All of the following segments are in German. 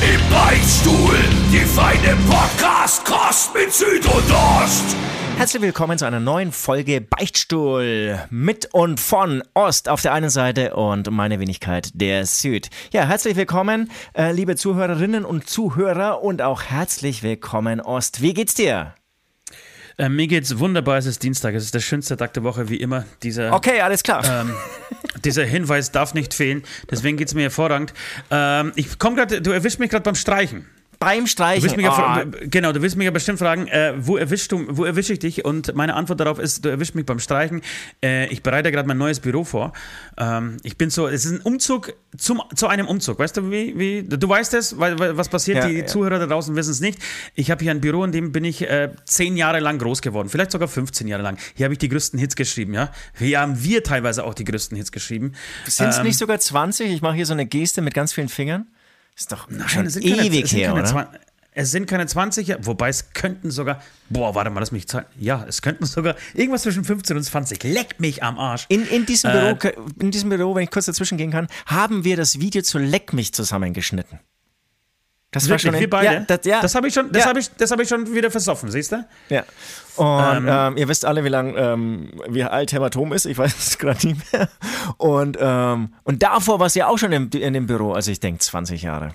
Im Beichtstuhl, die feine Podcast-Kost mit Süd und Ost. Herzlich willkommen zu einer neuen Folge Beichtstuhl mit und von Ost auf der einen Seite und meine Wenigkeit der Süd. Ja, herzlich willkommen, äh, liebe Zuhörerinnen und Zuhörer und auch herzlich willkommen Ost. Wie geht's dir? Äh, mir geht's wunderbar, es ist Dienstag, es ist der schönste Tag der Woche, wie immer. Dieser, Okay, alles klar. ähm, dieser Hinweis darf nicht fehlen, deswegen geht's mir hervorragend. Ähm, ich komme gerade, du erwischst mich gerade beim Streichen. Beim Du Streichen. willst mich ja, Ah, fra- genau, du willst mich ja bestimmt fragen, äh, wo erwischst du, wo erwische ich dich? Und meine Antwort darauf ist, du erwischst mich beim Streichen. Äh, ich bereite gerade mein neues Büro vor. Ähm, ich bin so, es ist ein Umzug zum, zu einem Umzug. Weißt du, wie, wie du weißt es, was passiert? Ja, Die ja. Zuhörer da draußen wissen es nicht. Ich habe hier ein Büro, in dem bin ich äh, zehn Jahre lang groß geworden, vielleicht sogar 15 Jahre lang. Hier habe ich die größten Hits geschrieben, ja. Hier haben wir teilweise auch die größten Hits geschrieben. Sind es ähm, nicht sogar 20? Ich mache hier so eine Geste mit ganz vielen Fingern. Ist doch schon es sind keine- ewig her, oder? Es sind keine 20, ja, wobei es könnten sogar, boah, warte mal, lass mich zahlen. Ja, es könnten sogar irgendwas zwischen 15 und 20. Leck mich am Arsch. In, in, diesem Äh, Büro, in diesem Büro, wenn ich kurz dazwischen gehen kann, haben wir das Video zu Leck mich zusammengeschnitten. Das Wirklich, in- wir beide? Ja, das, ja, das habe ich, schon- das ja, hab ich, das ich schon wieder versoffen, siehst du? ja. Und ähm, ihr wisst alle, wie lang, ähm, wie alt Hämatom ist. Ich weiß es gerade nicht mehr. Und, ähm, und davor war es ja auch schon im, in dem Büro. Also ich denke 20 Jahre.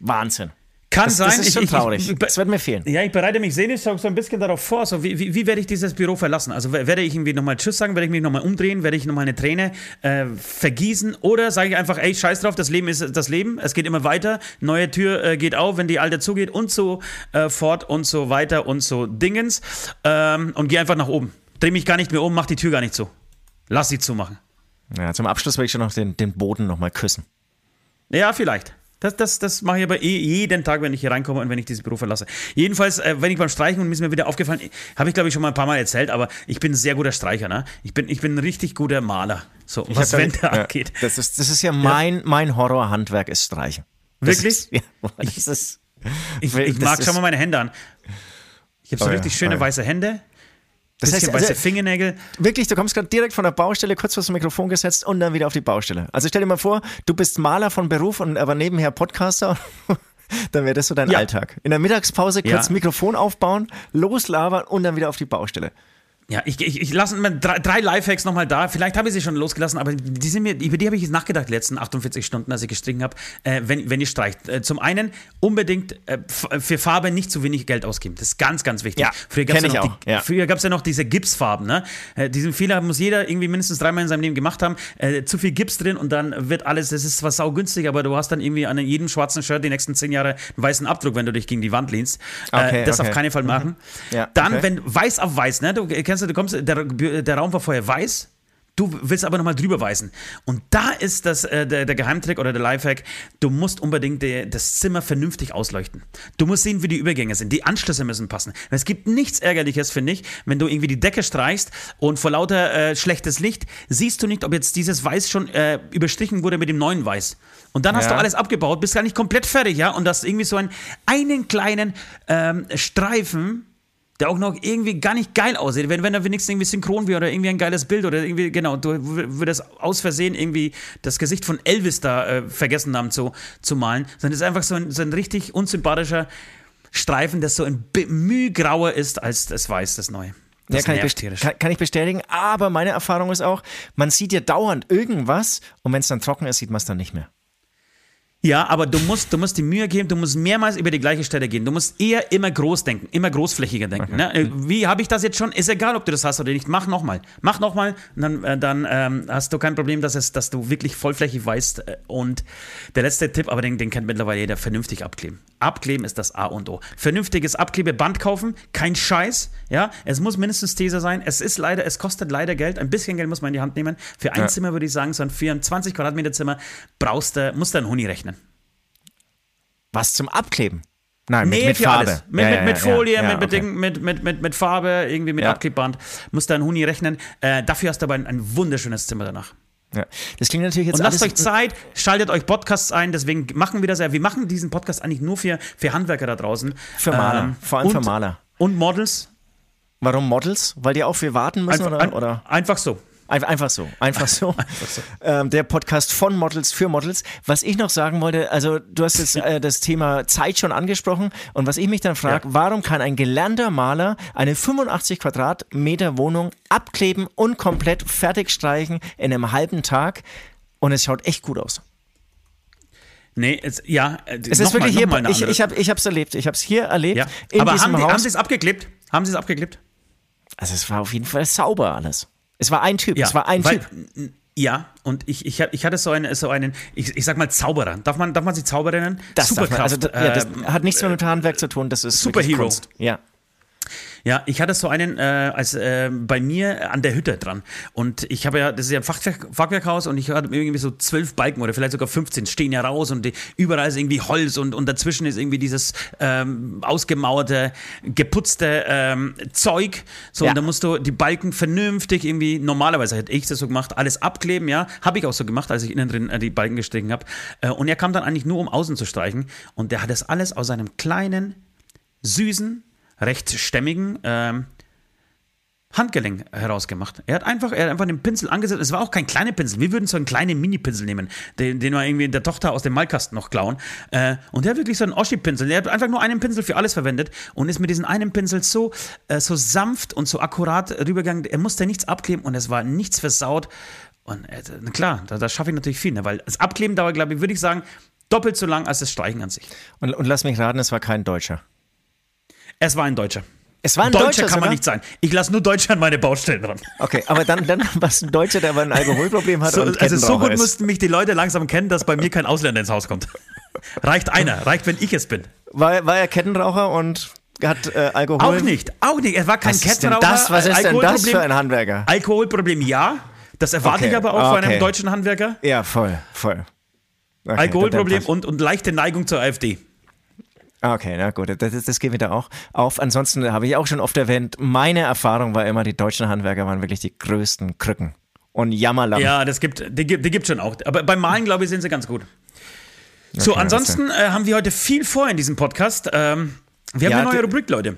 Wahnsinn. Kann Das, sein. das ist ich, schon ich, traurig. Ich, das wird mir fehlen. Ja, ich bereite mich seelisch so ein bisschen darauf vor. So, wie, wie, wie werde ich dieses Büro verlassen? Also wer- werde ich irgendwie nochmal Tschüss sagen? Werde ich mich nochmal umdrehen? Werde ich nochmal eine Träne äh, vergießen? Oder sage ich einfach, ey, scheiß drauf, das Leben ist das Leben. Es geht immer weiter. Neue Tür äh, geht auf, wenn die alte zugeht und so äh, fort und so weiter und so Dingens. Ähm, und gehe einfach nach oben. Dreh mich gar nicht mehr um, mach die Tür gar nicht zu. Lass sie zumachen. Ja, zum Abschluss will ich schon noch den, den Boden nochmal küssen. Ja, vielleicht. Das, das, das mache ich aber eh jeden Tag, wenn ich hier reinkomme und wenn ich dieses Büro verlasse. Jedenfalls, äh, wenn ich beim Streichen und mir ist mir wieder aufgefallen, habe ich glaube ich schon mal ein paar Mal erzählt, aber ich bin ein sehr guter Streicher, ne? Ich bin, ich bin ein richtig guter Maler. So, was hab- Wände ja, angeht. Das ist, das ist ja mein, mein Horrorhandwerk ist Streichen. Das Wirklich? Ist, ja, das ist. Ich, ich mag, schau mal meine Hände an. Ich habe so Oh ja, richtig schöne oh ja. weiße Hände, Das heißt, weiße also, Fingernägel. wirklich, du kommst gerade direkt von der Baustelle, kurz vor das Mikrofon gesetzt und dann wieder auf die Baustelle. Also stell dir mal vor, du bist Maler von Beruf und aber nebenher Podcaster. Dann wäre das so dein Ja. Alltag. In der Mittagspause kurz Ja. Mikrofon aufbauen, loslabern und dann wieder auf die Baustelle. Ja, ich, ich, ich lasse drei, drei Lifehacks nochmal da. Vielleicht habe ich sie schon losgelassen, aber die sind mir, über die habe ich jetzt nachgedacht, die letzten 48 Stunden, als ich gestrichen habe, äh, wenn, wenn ihr streicht. Äh, zum einen unbedingt äh, für Farbe nicht zu wenig Geld ausgeben. Das ist ganz, ganz wichtig. Ja, früher gab's kenn ja noch die, ja. Früher gab es ja noch diese Gipsfarben. Ne? Äh, diesen Fehler muss jeder irgendwie mindestens dreimal in seinem Leben gemacht haben. Äh, zu viel Gips drin und dann wird alles, das ist zwar saugünstig, aber du hast dann irgendwie an jedem schwarzen Shirt die nächsten zehn Jahre einen weißen Abdruck, wenn du dich gegen die Wand lehnst. Okay, äh, das okay. auf keinen Fall machen. Ja, dann, okay. wenn weiß auf weiß, ne? Du kennst du, du kommst, der, der Raum war vorher weiß. Du willst aber nochmal drüber weißen. Und da ist das, äh, der, der Geheimtrick oder der Lifehack, du musst unbedingt die, das Zimmer vernünftig ausleuchten. Du musst sehen, wie die Übergänge sind. Die Anschlüsse müssen passen. Es gibt nichts Ärgerliches, finde ich, wenn du irgendwie die Decke streichst und vor lauter äh, schlechtes Licht siehst du nicht, ob jetzt dieses Weiß schon äh, überstrichen wurde mit dem neuen Weiß. Und dann hast Ja. du alles abgebaut, bist gar nicht komplett fertig, ja? Und hast irgendwie so einen, einen kleinen ähm, Streifen, der auch noch irgendwie gar nicht geil aussieht. Wenn, wenn er wenigstens irgendwie synchron wäre oder irgendwie ein geiles Bild oder irgendwie, genau, du würdest aus Versehen irgendwie das Gesicht von Elvis da äh, vergessen haben zu, zu malen, sondern es ist einfach so ein, so ein richtig unsympathischer Streifen, das so ein bi- Mühe grauer ist als das Weiß, das Neue. Das ja, kann ich, kann, kann ich bestätigen. Aber meine Erfahrung ist auch, man sieht ja dauernd irgendwas und wenn es dann trocken ist, sieht man es dann nicht mehr. Ja, aber du musst, du musst die Mühe geben, du musst mehrmals über die gleiche Stelle gehen. Du musst eher immer groß denken, immer großflächiger denken. Ne? Äh, Wie habe ich das jetzt schon? Ist egal, ob du das hast oder nicht. Mach nochmal. Mach nochmal, dann, äh, dann ähm, hast du kein Problem, dass, es, dass du wirklich vollflächig weißt. Äh, Und der letzte Tipp, aber den, den kennt mittlerweile jeder, vernünftig abkleben. Abkleben ist das A und O. Vernünftiges Abklebeband kaufen, kein Scheiß. Ja, es muss mindestens Teser sein. Es ist leider, es kostet leider Geld. Ein bisschen Geld muss man in die Hand nehmen. Für ein Ja. Zimmer würde ich sagen, so ein 24 Quadratmeter Zimmer brauchst du, musst du einen Huni rechnen. Was zum Abkleben? Nein, mit, Nee, mit Farbe. alles. Mit, Ja, mit, ja, mit Folie, ja, mit, mit, okay. Mit, mit, mit, mit Farbe, irgendwie mit. Abklebband. Musst da einen Huni rechnen. Äh, dafür hast du aber ein, ein wunderschönes Zimmer danach. Ja. Das klingt natürlich jetzt Und lasst euch Zeit, schaltet euch Podcasts ein, deswegen machen wir das ja. Wir machen diesen Podcast eigentlich nur für, für Handwerker da draußen. Für Maler, vor allem und, für Maler. Und Models. Warum Models? Weil die auch viel warten müssen Einfach, oder? ein, oder? einfach so. Ein- Einfach so, einfach so. so. Ähm, der Podcast von Models für Models. Was ich noch sagen wollte, also du hast jetzt äh, das Thema Zeit schon angesprochen und was ich mich dann frage, Ja. warum kann ein gelernter Maler eine 85 Quadratmeter Wohnung abkleben und komplett fertig streichen in einem halben Tag und es schaut echt gut aus. Nee, es, ja. Es ist wirklich hier, ich, ich habe es erlebt, ich habe es hier erlebt ja. in Aber diesem haben, die, haben sie es abgeklebt? Haben sie es abgeklebt? also es war auf jeden Fall sauber alles. Es war ein Typ, es war ein weil, Typ. Ja, und ich, ich, ich hatte so einen, so einen ich, ich sag mal Zauberer. Darf man, darf man sie Zauberer nennen? Das, darf man, also, Superkraft. ja, das ähm, hat nichts mehr mit Handwerk zu tun, das ist Superhero. Ja. Ja, ich hatte so einen äh, als äh, bei mir an der Hütte dran. Und ich habe ja, das ist ja ein Fachwerk, Fachwerkhaus und ich hatte irgendwie so zwölf Balken oder vielleicht sogar 15 stehen ja raus und die, überall ist irgendwie Holz und, und dazwischen ist irgendwie dieses ähm, ausgemauerte, geputzte ähm, Zeug. So, Ja. und da musst du die Balken vernünftig irgendwie, normalerweise hätte ich das so gemacht, alles abkleben, ja. Habe ich auch so gemacht, als ich innen drin äh, die Balken gestrichen habe. Äh, und er kam dann eigentlich nur, um außen zu streichen. Und der hat das alles aus einem kleinen, süßen, recht stämmigen ähm, Handgelenk herausgemacht. Er hat einfach, er hat einfach den Pinsel angesetzt. Es war auch kein kleiner Pinsel. Wir würden so einen kleinen Mini-Pinsel nehmen, den, den wir irgendwie der Tochter aus dem Malkasten noch klauen. Äh, und der hat wirklich so einen Oschi-Pinsel. Der hat einfach nur einen Pinsel für alles verwendet und ist mit diesem einen Pinsel so, äh, so sanft und so akkurat rübergegangen. Er musste nichts abkleben und es war nichts versaut. Und äh, klar, da, da schaffe ich natürlich viel, ne? weil das Abkleben dauert, glaube ich, würde ich sagen, doppelt so lang als das Streichen an sich. Und, und lass mich raten, es war kein Deutscher. Es war ein Deutscher. Es war ein Deutscher Deutscher kann man sogar? nicht sein. Ich lasse nur Deutsche an meine Baustellen dran. Okay, aber dann, dann war es ein Deutscher, der aber ein Alkoholproblem hat So, und also so gut ist. müssten mich die Leute langsam kennen, dass bei mir kein Ausländer ins Haus kommt. Reicht einer, reicht, wenn ich es bin. War, war er Kettenraucher und hat äh, Alkohol? Auch nicht, auch nicht. Er war kein Was Kettenraucher. das? Was ist denn das für ein Handwerker? Alkoholproblem ja. Das erwarte Okay, ich aber auch von okay. einem deutschen Handwerker. Ja, voll, voll. Okay, Alkoholproblem und, und leichte Neigung zur AfD. Okay, na gut, das, das, geht wieder auch auf. Ansonsten habe ich auch schon oft erwähnt, meine Erfahrung war immer, die deutschen Handwerker waren wirklich die größten Krücken. Und Jammerlamm. Ja, das gibt, die, gibt- die gibt schon auch. Aber beim Malen, glaube ich, sind sie ganz gut. So, Okay, ansonsten äh, haben wir heute viel vor in diesem Podcast. Ähm, wir haben Ja, eine neue Rubrik, Leute.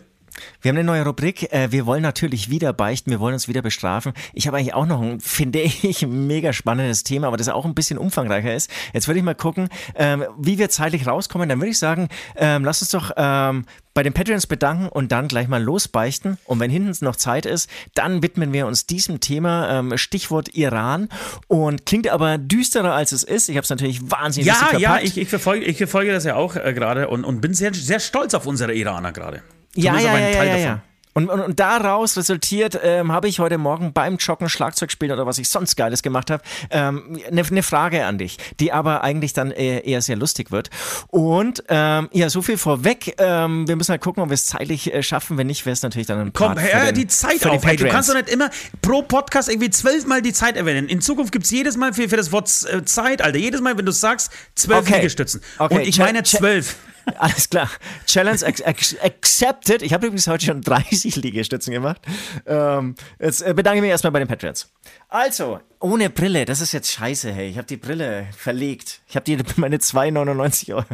Wir haben eine neue Rubrik. Äh, Wir wollen natürlich wieder beichten. Wir wollen uns wieder bestrafen. Ich habe eigentlich auch noch ein, finde ich, mega spannendes Thema, aber das auch ein bisschen umfangreicher ist. Jetzt würde ich mal gucken, ähm, wie wir zeitlich rauskommen. Dann würde ich sagen, ähm, lass uns doch ähm, bei den Patreons bedanken und dann gleich mal losbeichten. Und wenn hinten noch Zeit ist, dann widmen wir uns diesem Thema. Stichwort Iran. Und klingt aber düsterer, als es ist. Ich habe es natürlich wahnsinnig Ja, ja, ich, ich, verfolge, ich verfolge das ja auch äh, gerade und, und bin sehr, sehr stolz auf unsere Iraner gerade. Ja, ja, auf ja, ja, Teil ja. Und, und, und daraus resultiert, ähm, habe ich heute Morgen beim Joggen, Schlagzeug spielen oder was ich sonst Geiles gemacht habe, ähm, eine ne Frage an dich, die aber eigentlich dann eher, eher sehr lustig wird. Und ähm, ja, so viel vorweg. Ähm, wir müssen halt gucken, ob wir es zeitlich äh, schaffen. Wenn nicht, wäre es natürlich dann ein Komm, Part hör den- die Zeit für die auf. Ey, du kannst doch nicht immer pro Podcast irgendwie zwölfmal die Zeit erwähnen. In Zukunft gibt es jedes Mal für, für das Wort äh, Zeit, Alter. Jedes Mal, wenn du sagst, zwölf Okay. Liegestützen. Okay, Und ich meine zwölf. Alles klar. Challenge ac ac accepted. Ich habe übrigens heute schon 30 Liegestützen gemacht. Ähm, jetzt äh, bedanke ich mich erstmal bei den Patriots. Also, ohne Brille, das ist jetzt scheiße, hey. Ich habe die Brille verlegt. Ich habe die meine 2,99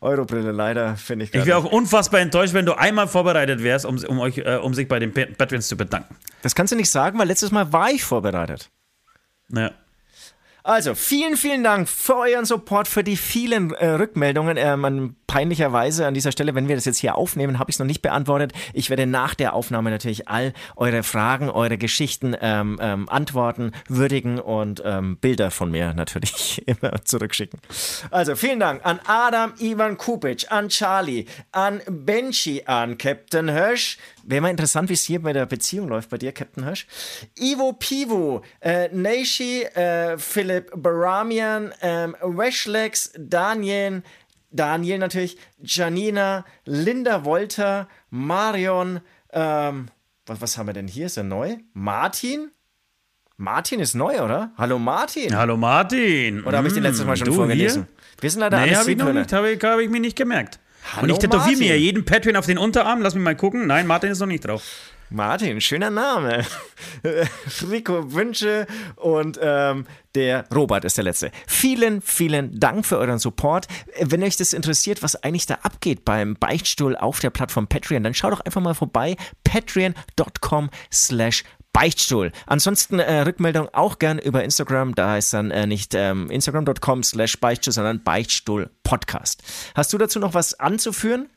Euro, Brille leider, finde ich. Ich grad wäre auch unfassbar enttäuscht, wenn du einmal vorbereitet wärst, um, um, euch, äh, um sich bei den Pat- Patrons zu bedanken. Das kannst du nicht sagen, weil letztes Mal war ich vorbereitet. Ja. Also, vielen, vielen Dank für euren Support, für die vielen äh, Rückmeldungen. Äh, man, peinlicherweise an dieser Stelle, wenn wir das jetzt hier aufnehmen, habe ich es noch nicht beantwortet. Ich werde nach der Aufnahme natürlich all eure Fragen, eure Geschichten ähm, ähm, antworten, würdigen und ähm, Bilder von mir natürlich immer zurückschicken. Also, vielen Dank an Adam Ivan Kupic, an Charlie, an Benchi, an Captain Hirsch. Wäre mal interessant, wie es hier bei der Beziehung läuft bei dir, Captain Hirsch. Ivo Pivo, äh, Neishi, äh, Philipp Baramian, ähm, Weshlex, Daniel, Daniel natürlich, Janina, Linda Wolter, Marion, ähm, was, was haben wir denn hier? Ist er neu? Martin? Martin ist neu, oder? Hallo Martin. Hallo Martin. Oder habe ich den letztes Mal schon du vorgelesen? Wir sind leider Nee, alles habe ich noch nicht, habe ich, hab ich mir nicht gemerkt. und ich tätowiere mir jeden Patreon auf den Unterarm. Lass mich mal gucken. Nein, Martin ist noch nicht drauf. Martin, schöner Name. Rico Wünsche und ähm, der Robert ist der Letzte. Vielen, vielen Dank für euren Support. Wenn euch das interessiert, was eigentlich da abgeht beim Beichtstuhl auf der Plattform Patreon, dann schaut doch einfach mal vorbei. patreon.com slash Beichtstuhl. Ansonsten äh, Rückmeldung auch gern über Instagram. Da ist dann äh, nicht ähm, instagram.com slash Beichtstuhl, sondern Beichtstuhl Podcast. Hast du dazu noch was anzuführen?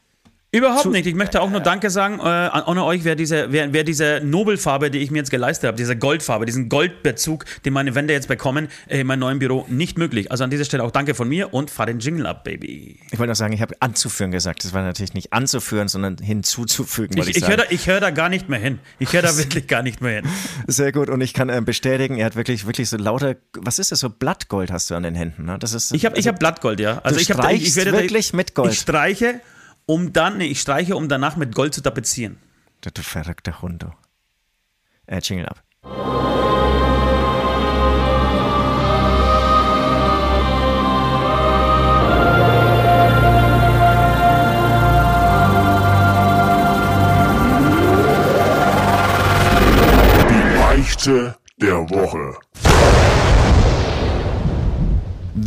Überhaupt Zu, nicht. Ich möchte auch nur Danke sagen äh, an, an euch, wer diese, wer, wer diese Nobelfarbe, die ich mir jetzt geleistet habe, diese Goldfarbe, diesen Goldbezug, den meine Wände jetzt bekommen, äh, in meinem neuen Büro, nicht möglich. Also an dieser Stelle auch Danke von mir und fahr den Jingle ab, Baby. Ich wollte noch sagen, ich habe anzuführen gesagt. Das war natürlich nicht anzuführen, sondern hinzuzufügen. Ich, ich, ich höre da, hör da gar nicht mehr hin. Ich höre da wirklich gar nicht mehr hin. Sehr gut. Und ich kann äh, bestätigen, er hat wirklich, wirklich so lauter, was ist das, so Blattgold hast du an den Händen. Ne? Das ist, ich habe also, hab Blattgold, ja. Also ich, hab, ich, ich werde wirklich da, mit Gold. Ich streiche um dann, nee, ich streiche, um danach mit Gold zu tapezieren. Du, du verrückter Hund, du. Äh, Jingle ab. Die Beichte der Woche.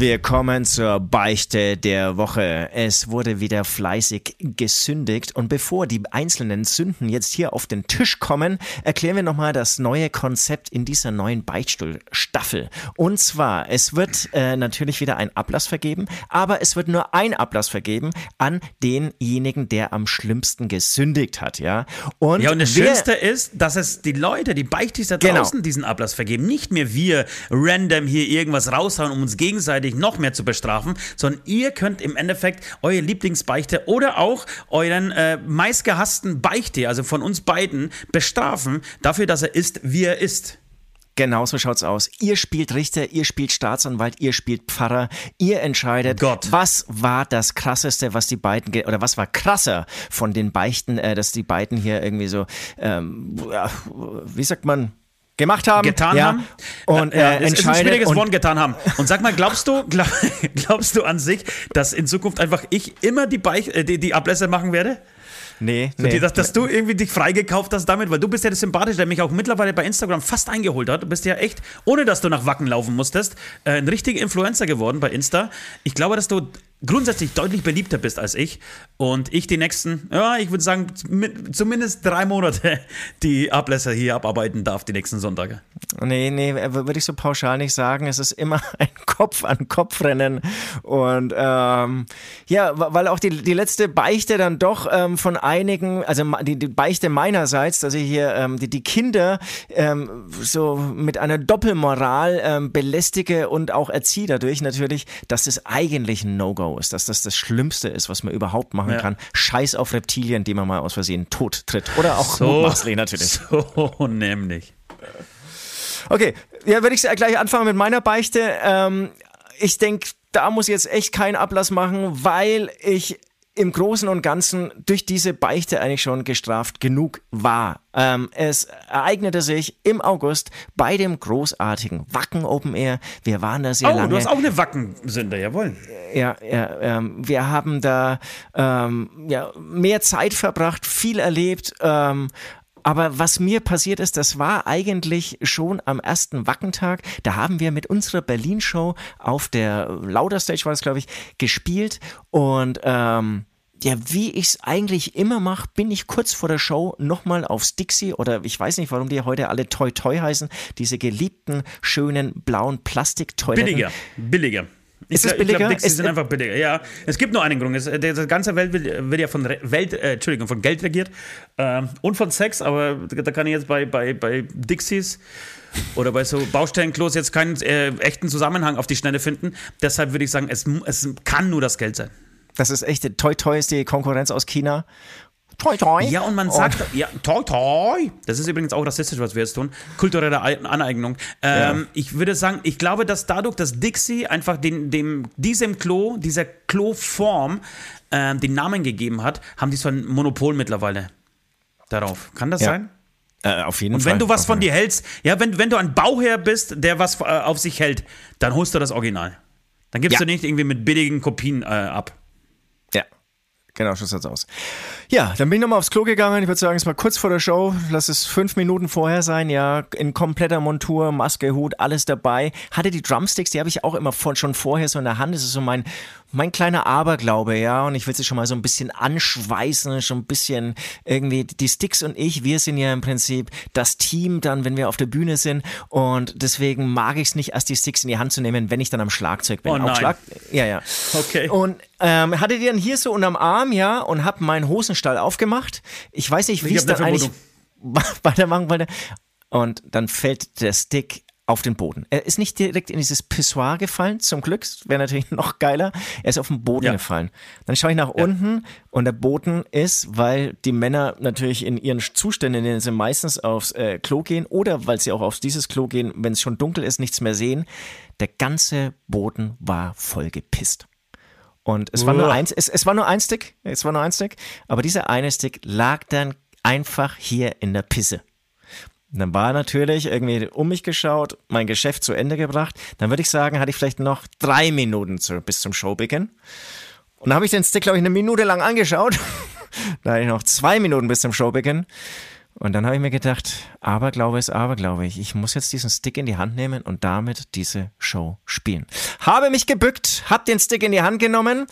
Wir kommen zur Beichte der Woche. Es wurde wieder fleißig gesündigt und bevor die einzelnen Sünden jetzt hier auf den Tisch kommen, erklären wir nochmal das neue Konzept in dieser neuen Beichtstuhl-Staffel. Und zwar, es wird äh, natürlich wieder ein Ablass vergeben, aber es wird nur ein Ablass vergeben an denjenigen, der am schlimmsten gesündigt hat, ja. Und, ja, und das Schönste ist, dass es die Leute, die Beichtis da genau. draußen genau. diesen Ablass vergeben, nicht mehr wir random hier irgendwas raushauen, um uns gegenseitig gleichzeitig noch mehr zu bestrafen, sondern ihr könnt im Endeffekt eure Lieblingsbeichte oder auch euren äh, meistgehassten Beichte, also von uns beiden, bestrafen dafür, dass er ist, wie er ist. Genau so schaut's aus. Ihr spielt Richter, ihr spielt Staatsanwalt, ihr spielt Pfarrer, ihr entscheidet, Gott. was war das krasseste, was die beiden oder was war krasser von den Beichten, äh, dass die beiden hier irgendwie so, ähm, wie sagt man, gemacht haben. Getan ja. haben. Und äh, es ist ein schwieriges Wort getan haben. Und sag mal, glaubst du, glaub, glaubst du an sich, dass in Zukunft einfach ich immer die, Beich, äh, die, die Ablässe machen werde? Nee, nee. Dass, dass du irgendwie dich freigekauft hast damit, weil du bist ja der Sympathische, der mich auch mittlerweile bei Instagram fast eingeholt hat. Du bist ja echt, ohne dass du nach Wacken laufen musstest, äh, ein richtiger Influencer geworden bei Insta. Ich glaube, dass du grundsätzlich deutlich beliebter bist als ich und ich die nächsten, ja, ich würde sagen, zumindest drei Monate die Ablässe hier abarbeiten darf, die nächsten Sonntage. Nee, nee, würde ich so pauschal nicht sagen. Es ist immer ein Kopf-an-Kopf-Rennen und ähm, ja, weil auch die, die letzte Beichte dann doch ähm, von einigen, also die, die Beichte meinerseits, dass ich hier ähm, die, die Kinder ähm, so mit einer Doppelmoral ähm, belästige und auch erziehe dadurch natürlich, dass das eigentlich ein No-Go ist, dass das das Schlimmste ist, was man überhaupt machen ja. kann. Scheiß auf Reptilien, die man mal aus Versehen tot tritt. Oder auch so, mutmaßlich natürlich. So nämlich. Okay, ja, würde ich gleich anfangen mit meiner Beichte. Ähm, ich denke, da muss ich jetzt echt keinen Ablass machen, weil ich im Großen und Ganzen durch diese Beichte eigentlich schon gestraft genug war. Ähm, es ereignete sich im August bei dem großartigen Wacken Open Air. Wir waren da sehr oh, lange. du hast auch eine Wacken-Sünde, jawohl. Ja, ja ähm, wir haben da ähm, ja, mehr Zeit verbracht, viel erlebt. Ähm, aber was mir passiert ist, das war eigentlich schon am ersten Wackentag. Da haben wir mit unserer Berlin-Show auf der Lauder Stage, war das glaube ich, gespielt. Und ähm, ja, wie ich es eigentlich immer mache, bin ich kurz vor der Show nochmal aufs Dixie oder ich weiß nicht, warum die heute alle Toy Toy heißen, diese geliebten, schönen, blauen Plastiktoiletten. Billiger, billiger. Ist es billiger? Ich glaube, Dixie sind einfach billiger. Ja, es gibt nur einen Grund. Es, die ganze Welt wird, ja von Welt, äh, Entschuldigung, von Geld regiert äh, und von Sex, aber da kann ich jetzt bei, bei, bei Dixies oder bei so Baustellenklos jetzt keinen äh, echten Zusammenhang auf die Schnelle finden. Deshalb würde ich sagen, es, es kann nur das Geld sein. Das ist echt, Toy Toy ist die Konkurrenz aus China. Toi Toi. Ja, und man sagt, und ja, Toi Toi. Das ist übrigens auch rassistisch, was wir jetzt tun. Kulturelle Aneignung. Ähm, ja. Ich würde sagen, ich glaube, dass dadurch, dass Dixie einfach den, dem, diesem Klo, dieser Kloform äh, den Namen gegeben hat, haben die so ein Monopol mittlerweile darauf. Kann das ja. sein? Äh, auf jeden Fall. Und wenn du was von dir hältst, ja, wenn, wenn du ein Bauherr bist, der was äh, auf sich hält, dann holst du das Original. Dann gibst ja. du nicht irgendwie mit billigen Kopien äh, ab. Genau, so sieht's aus. Ja, dann bin ich nochmal aufs Klo gegangen. Ich würde sagen, es war kurz vor der Show. Lass es fünf Minuten vorher sein. Ja, in kompletter Montur, Maske, Hut, alles dabei. Hatte die Drumsticks, die habe ich auch immer von, schon vorher so in der Hand. Das ist so mein, mein kleiner Aberglaube, ja. Und ich will sie schon mal so ein bisschen anschweißen, schon ein bisschen irgendwie. Die Sticks und ich, wir sind ja im Prinzip das Team dann, wenn wir auf der Bühne sind. Und deswegen mag ich es nicht, erst die Sticks in die Hand zu nehmen, wenn ich dann am Schlagzeug bin. Oh nein. Schlag ja, ja. Okay. Und ähm, hatte die dann hier so unterm Arm, ja, und hab meinen Hosenstall aufgemacht. Ich weiß nicht, wie Ich es dann eine eigentlich weitermachen wollte. Und dann fällt der Stick auf den Boden. Er ist nicht direkt in dieses Pissoir gefallen, zum Glück. Wäre natürlich noch geiler. Er ist auf den Boden Ja. gefallen. Dann schaue ich nach unten und der Boden ist, weil die Männer natürlich in ihren Zuständen, in denen sie meistens aufs äh, Klo gehen oder weil sie auch auf dieses Klo gehen, wenn es schon dunkel ist, nichts mehr sehen. Der ganze Boden war voll gepisst. Und es war nur eins, es, es war nur ein Stick, es war nur ein Stick, aber dieser eine Stick lag dann einfach hier in der Pisse. Und dann war natürlich irgendwie um mich geschaut, mein Geschäft zu Ende gebracht. Dann würde ich sagen, hatte ich vielleicht noch drei Minuten zu, bis zum Showbeginn. Und dann habe ich den Stick, glaube ich, eine Minute lang angeschaut. da hatte ich noch zwei Minuten bis zum Showbeginn. Und dann habe ich mir gedacht, Aberglaube ist Aberglaube. Ich Ich muss jetzt diesen Stick in die Hand nehmen und damit diese Show spielen. Habe mich gebückt, habe den Stick in die Hand genommen.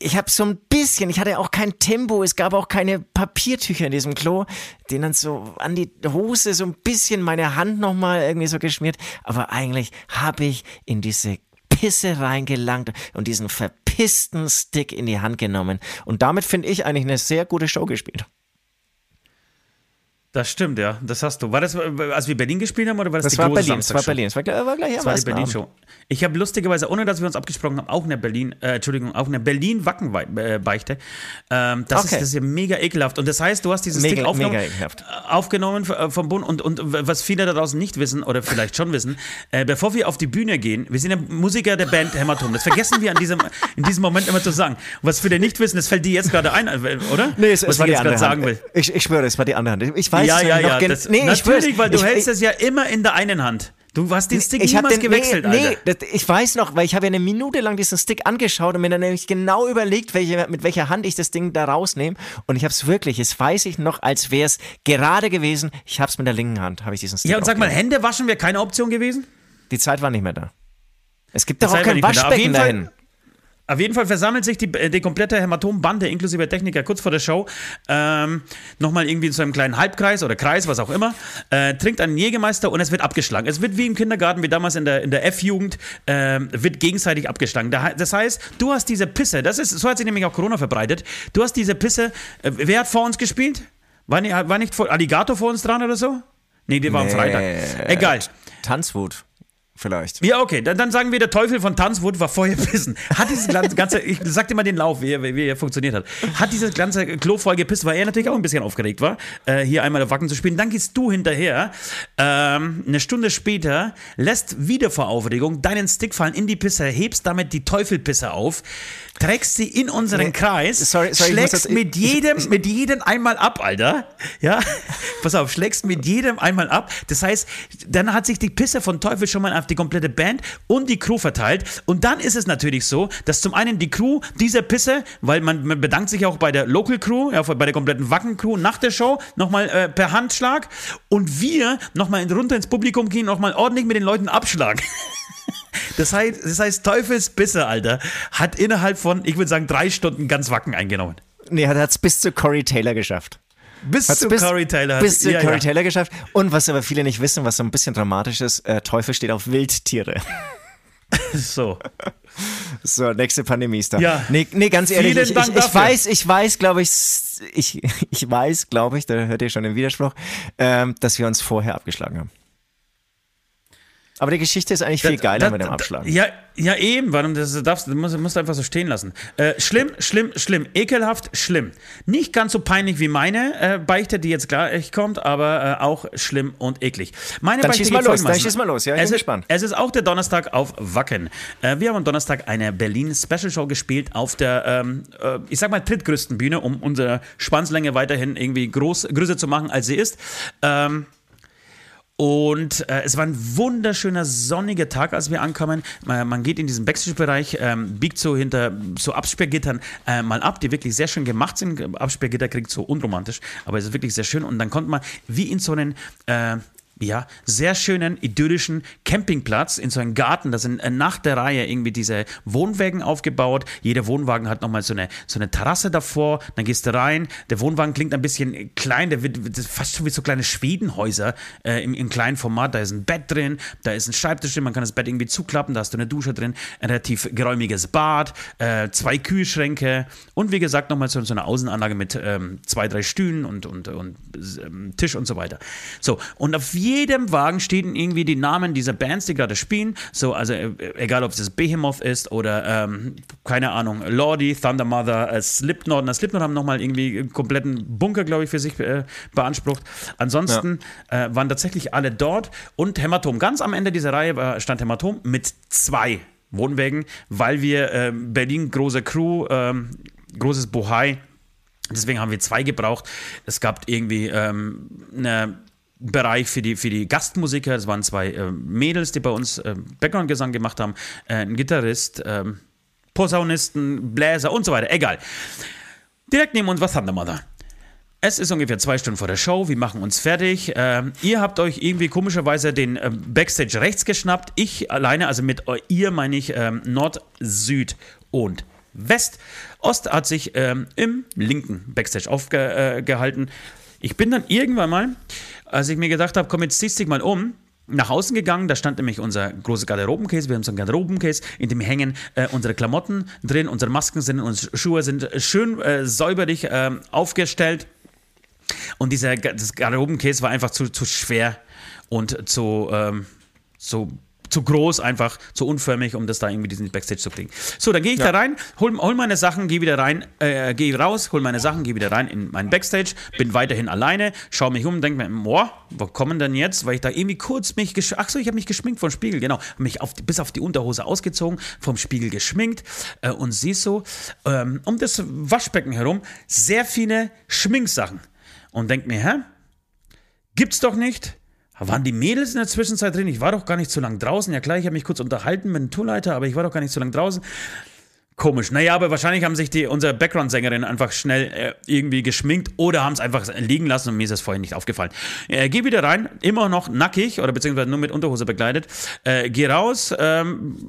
Ich habe so ein bisschen, ich hatte auch kein Tempo, es gab auch keine Papiertücher in diesem Klo, den dann so an die Hose so ein bisschen meine Hand nochmal irgendwie so geschmiert. Aber eigentlich habe ich in diese Pisse reingelangt und diesen verpissten Stick in die Hand genommen. Und damit finde ich eigentlich eine sehr gute Show gespielt. Das stimmt, ja. Das hast du. War das, als wir Berlin gespielt haben oder war das, Das die war große Berlin, das war? Berlin. Das war, gleich- war gleich Das war die. Berlin-Show. Ich habe lustigerweise, ohne dass wir uns abgesprochen haben, auch eine Berlin, äh, Entschuldigung, auch eine Berlin-Wacken-Beichte. Ähm, das, Okay. ist, das ist ja mega ekelhaft. Und das heißt, du hast dieses Mega- Stick aufgenommen, äh, aufgenommen v- vom Bund und, und was viele da draußen nicht wissen oder vielleicht schon wissen, äh, bevor wir auf die Bühne gehen, wir sind ja Musiker der Band Hämatom. Das vergessen wir an diesem, in diesem Moment immer zu sagen. Was viele nicht wissen, das fällt dir jetzt gerade ein, äh, oder? Nee, es, was es war ich die jetzt andere Hand. will. Ich, ich schwöre, es war die andere Hand. Ich weiß Ja, ja, ja. Das, nee, natürlich, weil du ich, hältst es ja immer in der einen Hand. Du hast den Stick ich niemals den, gewechselt, nee, Alter. nee, das, ich weiß noch, weil ich habe ja eine Minute lang diesen Stick angeschaut und mir dann nämlich genau überlegt, welche, mit welcher Hand ich das Ding da rausnehme. Und ich habe es wirklich, es weiß ich noch, als wäre es gerade gewesen. Ich habe es mit der linken Hand, habe ich diesen Stick Ja, und sag mal. Hände waschen wäre keine Option gewesen? Die Zeit war nicht mehr da. Es gibt doch auch kein Waschbecken dahin. Auf jeden Fall versammelt sich die, äh, die komplette Hämatombande inklusive Techniker kurz vor der Show ähm, nochmal irgendwie in so einem kleinen Halbkreis oder Kreis, was auch immer, äh, trinkt einen Jägermeister und es wird abgeschlagen. Es wird wie im Kindergarten, wie damals in der, in der F-Jugend, ähm, wird gegenseitig abgeschlagen. Da- Das heißt, du hast diese Pisse, das ist, so hat sich nämlich auch Corona verbreitet, du hast diese Pisse, äh, wer hat vor uns gespielt? War nicht, war nicht vor, Alligator vor uns dran oder so? Nee, die war am Nee. Freitag. Egal. Tanzwut, vielleicht. Ja, okay, dann, dann sagen wir, der Teufel von Tanzwut war vorher pissen. Hat dieses ganze, ich sag dir mal den Lauf, wie er, wie er funktioniert hat. Hat dieses ganze Klo voll gepisst, weil er natürlich auch ein bisschen aufgeregt war, äh, hier einmal auf Wacken zu spielen. Dann gehst du hinterher, ähm, eine Stunde später, lässt wieder vor Aufregung deinen Stick fallen in die Pisse, hebst damit die Teufelpisse auf, trägst sie in unseren Nee, Kreis, sorry, sorry, ich schlägst das- mit ich- jedem, mit jedem einmal ab, Alter. Ja, pass auf, schlägst mit jedem einmal ab. Das heißt, dann hat sich die Pisse von Teufel schon mal auf die komplette Band und die Crew verteilt. Und dann ist es natürlich so, dass zum einen die Crew diese Pisse, weil man, man bedankt sich auch bei der Local Crew, ja, bei der kompletten Wacken-Crew nach der Show nochmal äh, per Handschlag und wir nochmal runter ins Publikum gehen, nochmal ordentlich mit den Leuten abschlagen. Das heißt, das heißt, Teufels Bisse, Alter, hat innerhalb von, ich würde sagen, drei Stunden ganz Wacken eingenommen. Nee, hat es bis zu Corey Taylor geschafft. Bis Hat's zu bis, Corey Taylor. Bis zu ja, Corey ja. Taylor geschafft. Und was aber viele nicht wissen, was so ein bisschen dramatisch ist, äh, Teufel steht auf Wildtiere. So. So, nächste Pandemie ist da. Ja. Nee, nee ganz ehrlich, ich, ich, ich weiß, ich weiß, glaube ich, ich, ich weiß, glaube ich, da hört ihr schon den Widerspruch, ähm, dass wir uns vorher abgeschlagen haben. Aber die Geschichte ist eigentlich viel Das- geiler das- mit dem Abschlagen. Ja, ja eben, warum das darfst du musst, musst du einfach so stehen lassen. Äh, schlimm, schlimm, schlimm, ekelhaft, schlimm. Nicht ganz so peinlich wie meine äh, Beichte, die jetzt gleich kommt, aber äh, auch schlimm und eklig. Meine Dann Beichte schieß mal los, dann schieß mal los, ja, ich es bin ist, gespannt. Es ist auch der Donnerstag auf Wacken. Äh, wir haben am Donnerstag eine Berlin Special Show gespielt auf der, ähm, äh, ich sag mal, drittgrößten Bühne, um unsere Spannslänge weiterhin irgendwie groß, größer zu machen, als sie ist. Ähm, Und äh, es war ein wunderschöner sonniger Tag, als wir ankamen. Man, man geht in diesen Backstage-Bereich, ähm, biegt so hinter so Absperrgittern äh, mal ab, die wirklich sehr schön gemacht sind. Absperrgitter klingt so unromantisch, aber es ist wirklich sehr schön. Und dann konnte man wie in so einen äh, ja, sehr schönen, idyllischen Campingplatz in so einem Garten. Da sind äh, nach der Reihe irgendwie diese Wohnwagen aufgebaut. Jeder Wohnwagen hat nochmal so eine, so eine Terrasse davor. Dann gehst du rein. Der Wohnwagen klingt ein bisschen klein. Der wird, wird fast schon wie so kleine Schwedenhäuser äh, im, im kleinen Format. Da ist ein Bett drin, da ist ein Schreibtisch drin. Man kann das Bett irgendwie zuklappen. Da hast du eine Dusche drin, ein relativ geräumiges Bad, äh, zwei Kühlschränke und wie gesagt nochmal so, so eine Außenanlage mit ähm, zwei, drei Stühlen und, und, und ähm, Tisch und so weiter. So, und auf jeden jedem Wagen stehen irgendwie die Namen dieser Bands, die gerade spielen. So, also äh, egal, ob es Behemoth ist oder, ähm, keine Ahnung, Lordi, Thunder Mother, äh, Slipknot. Na, Slipknot haben nochmal irgendwie einen kompletten Bunker, glaube ich, für sich äh, beansprucht. Ansonsten ja. äh, waren tatsächlich alle dort und Hämatom. Ganz am Ende dieser Reihe stand Hämatom mit zwei Wohnwägen, weil wir äh, Berlin, große Crew, ähm, großes Bohai, Deswegen haben wir zwei gebraucht. Es gab irgendwie ähm, eine Bereich für die, für die Gastmusiker. Das waren zwei äh, Mädels, die bei uns äh, Background-Gesang gemacht haben. Äh, ein Gitarrist, ähm, Posaunisten, Bläser und so weiter. Egal. Direkt neben uns war Thunder Mother. Es ist ungefähr zwei Stunden vor der Show. Wir machen uns fertig. Ähm, ihr habt euch irgendwie komischerweise den äh, Backstage rechts geschnappt. Ich alleine, also mit ihr meine ich ähm, Nord, Süd und West. Ost hat sich ähm, im linken Backstage aufgehalten. Äh, ich bin dann irgendwann mal als ich mir gedacht habe, komm, jetzt ziehst dich mal um, nach außen gegangen, da stand nämlich unser großes Garderobencase. Wir haben so ein Garderobencase, in dem hängen äh, unsere Klamotten drin, unsere Masken sind, unsere Schuhe sind schön äh, säuberlich äh, aufgestellt. Und dieser das Garderobencase war einfach zu, zu schwer und zu, ähm, zu zu groß, einfach zu unförmig, um das da irgendwie diesen Backstage zu kriegen. So, dann gehe ich ja. da rein, hol, hol, meine Sachen, gehe wieder rein, äh, gehe raus, hol meine Sachen, gehe wieder rein in meinen Backstage, bin weiterhin alleine, schaue mich um, denke mir, boah, wo kommen denn jetzt? Weil ich da irgendwie kurz mich, ach so, ich habe mich geschminkt vom Spiegel, genau, mich auf, bis auf die Unterhose ausgezogen, vom Spiegel geschminkt äh, und siehst so ähm, um das Waschbecken herum sehr viele Schminksachen und denk mir, hä? Gibt's doch nicht waren die Mädels in der Zwischenzeit drin? Ich war doch gar nicht so lange draußen. Ja klar, ich habe mich kurz unterhalten mit dem Tourleiter, aber ich war doch gar nicht so lange draußen. Komisch. Naja, aber wahrscheinlich haben sich die, unsere Background-Sängerin einfach schnell äh, irgendwie geschminkt oder haben es einfach liegen lassen und mir ist das vorher nicht aufgefallen. Äh, geh wieder rein, immer noch nackig oder beziehungsweise nur mit Unterhose begleitet. Äh, geh raus ähm,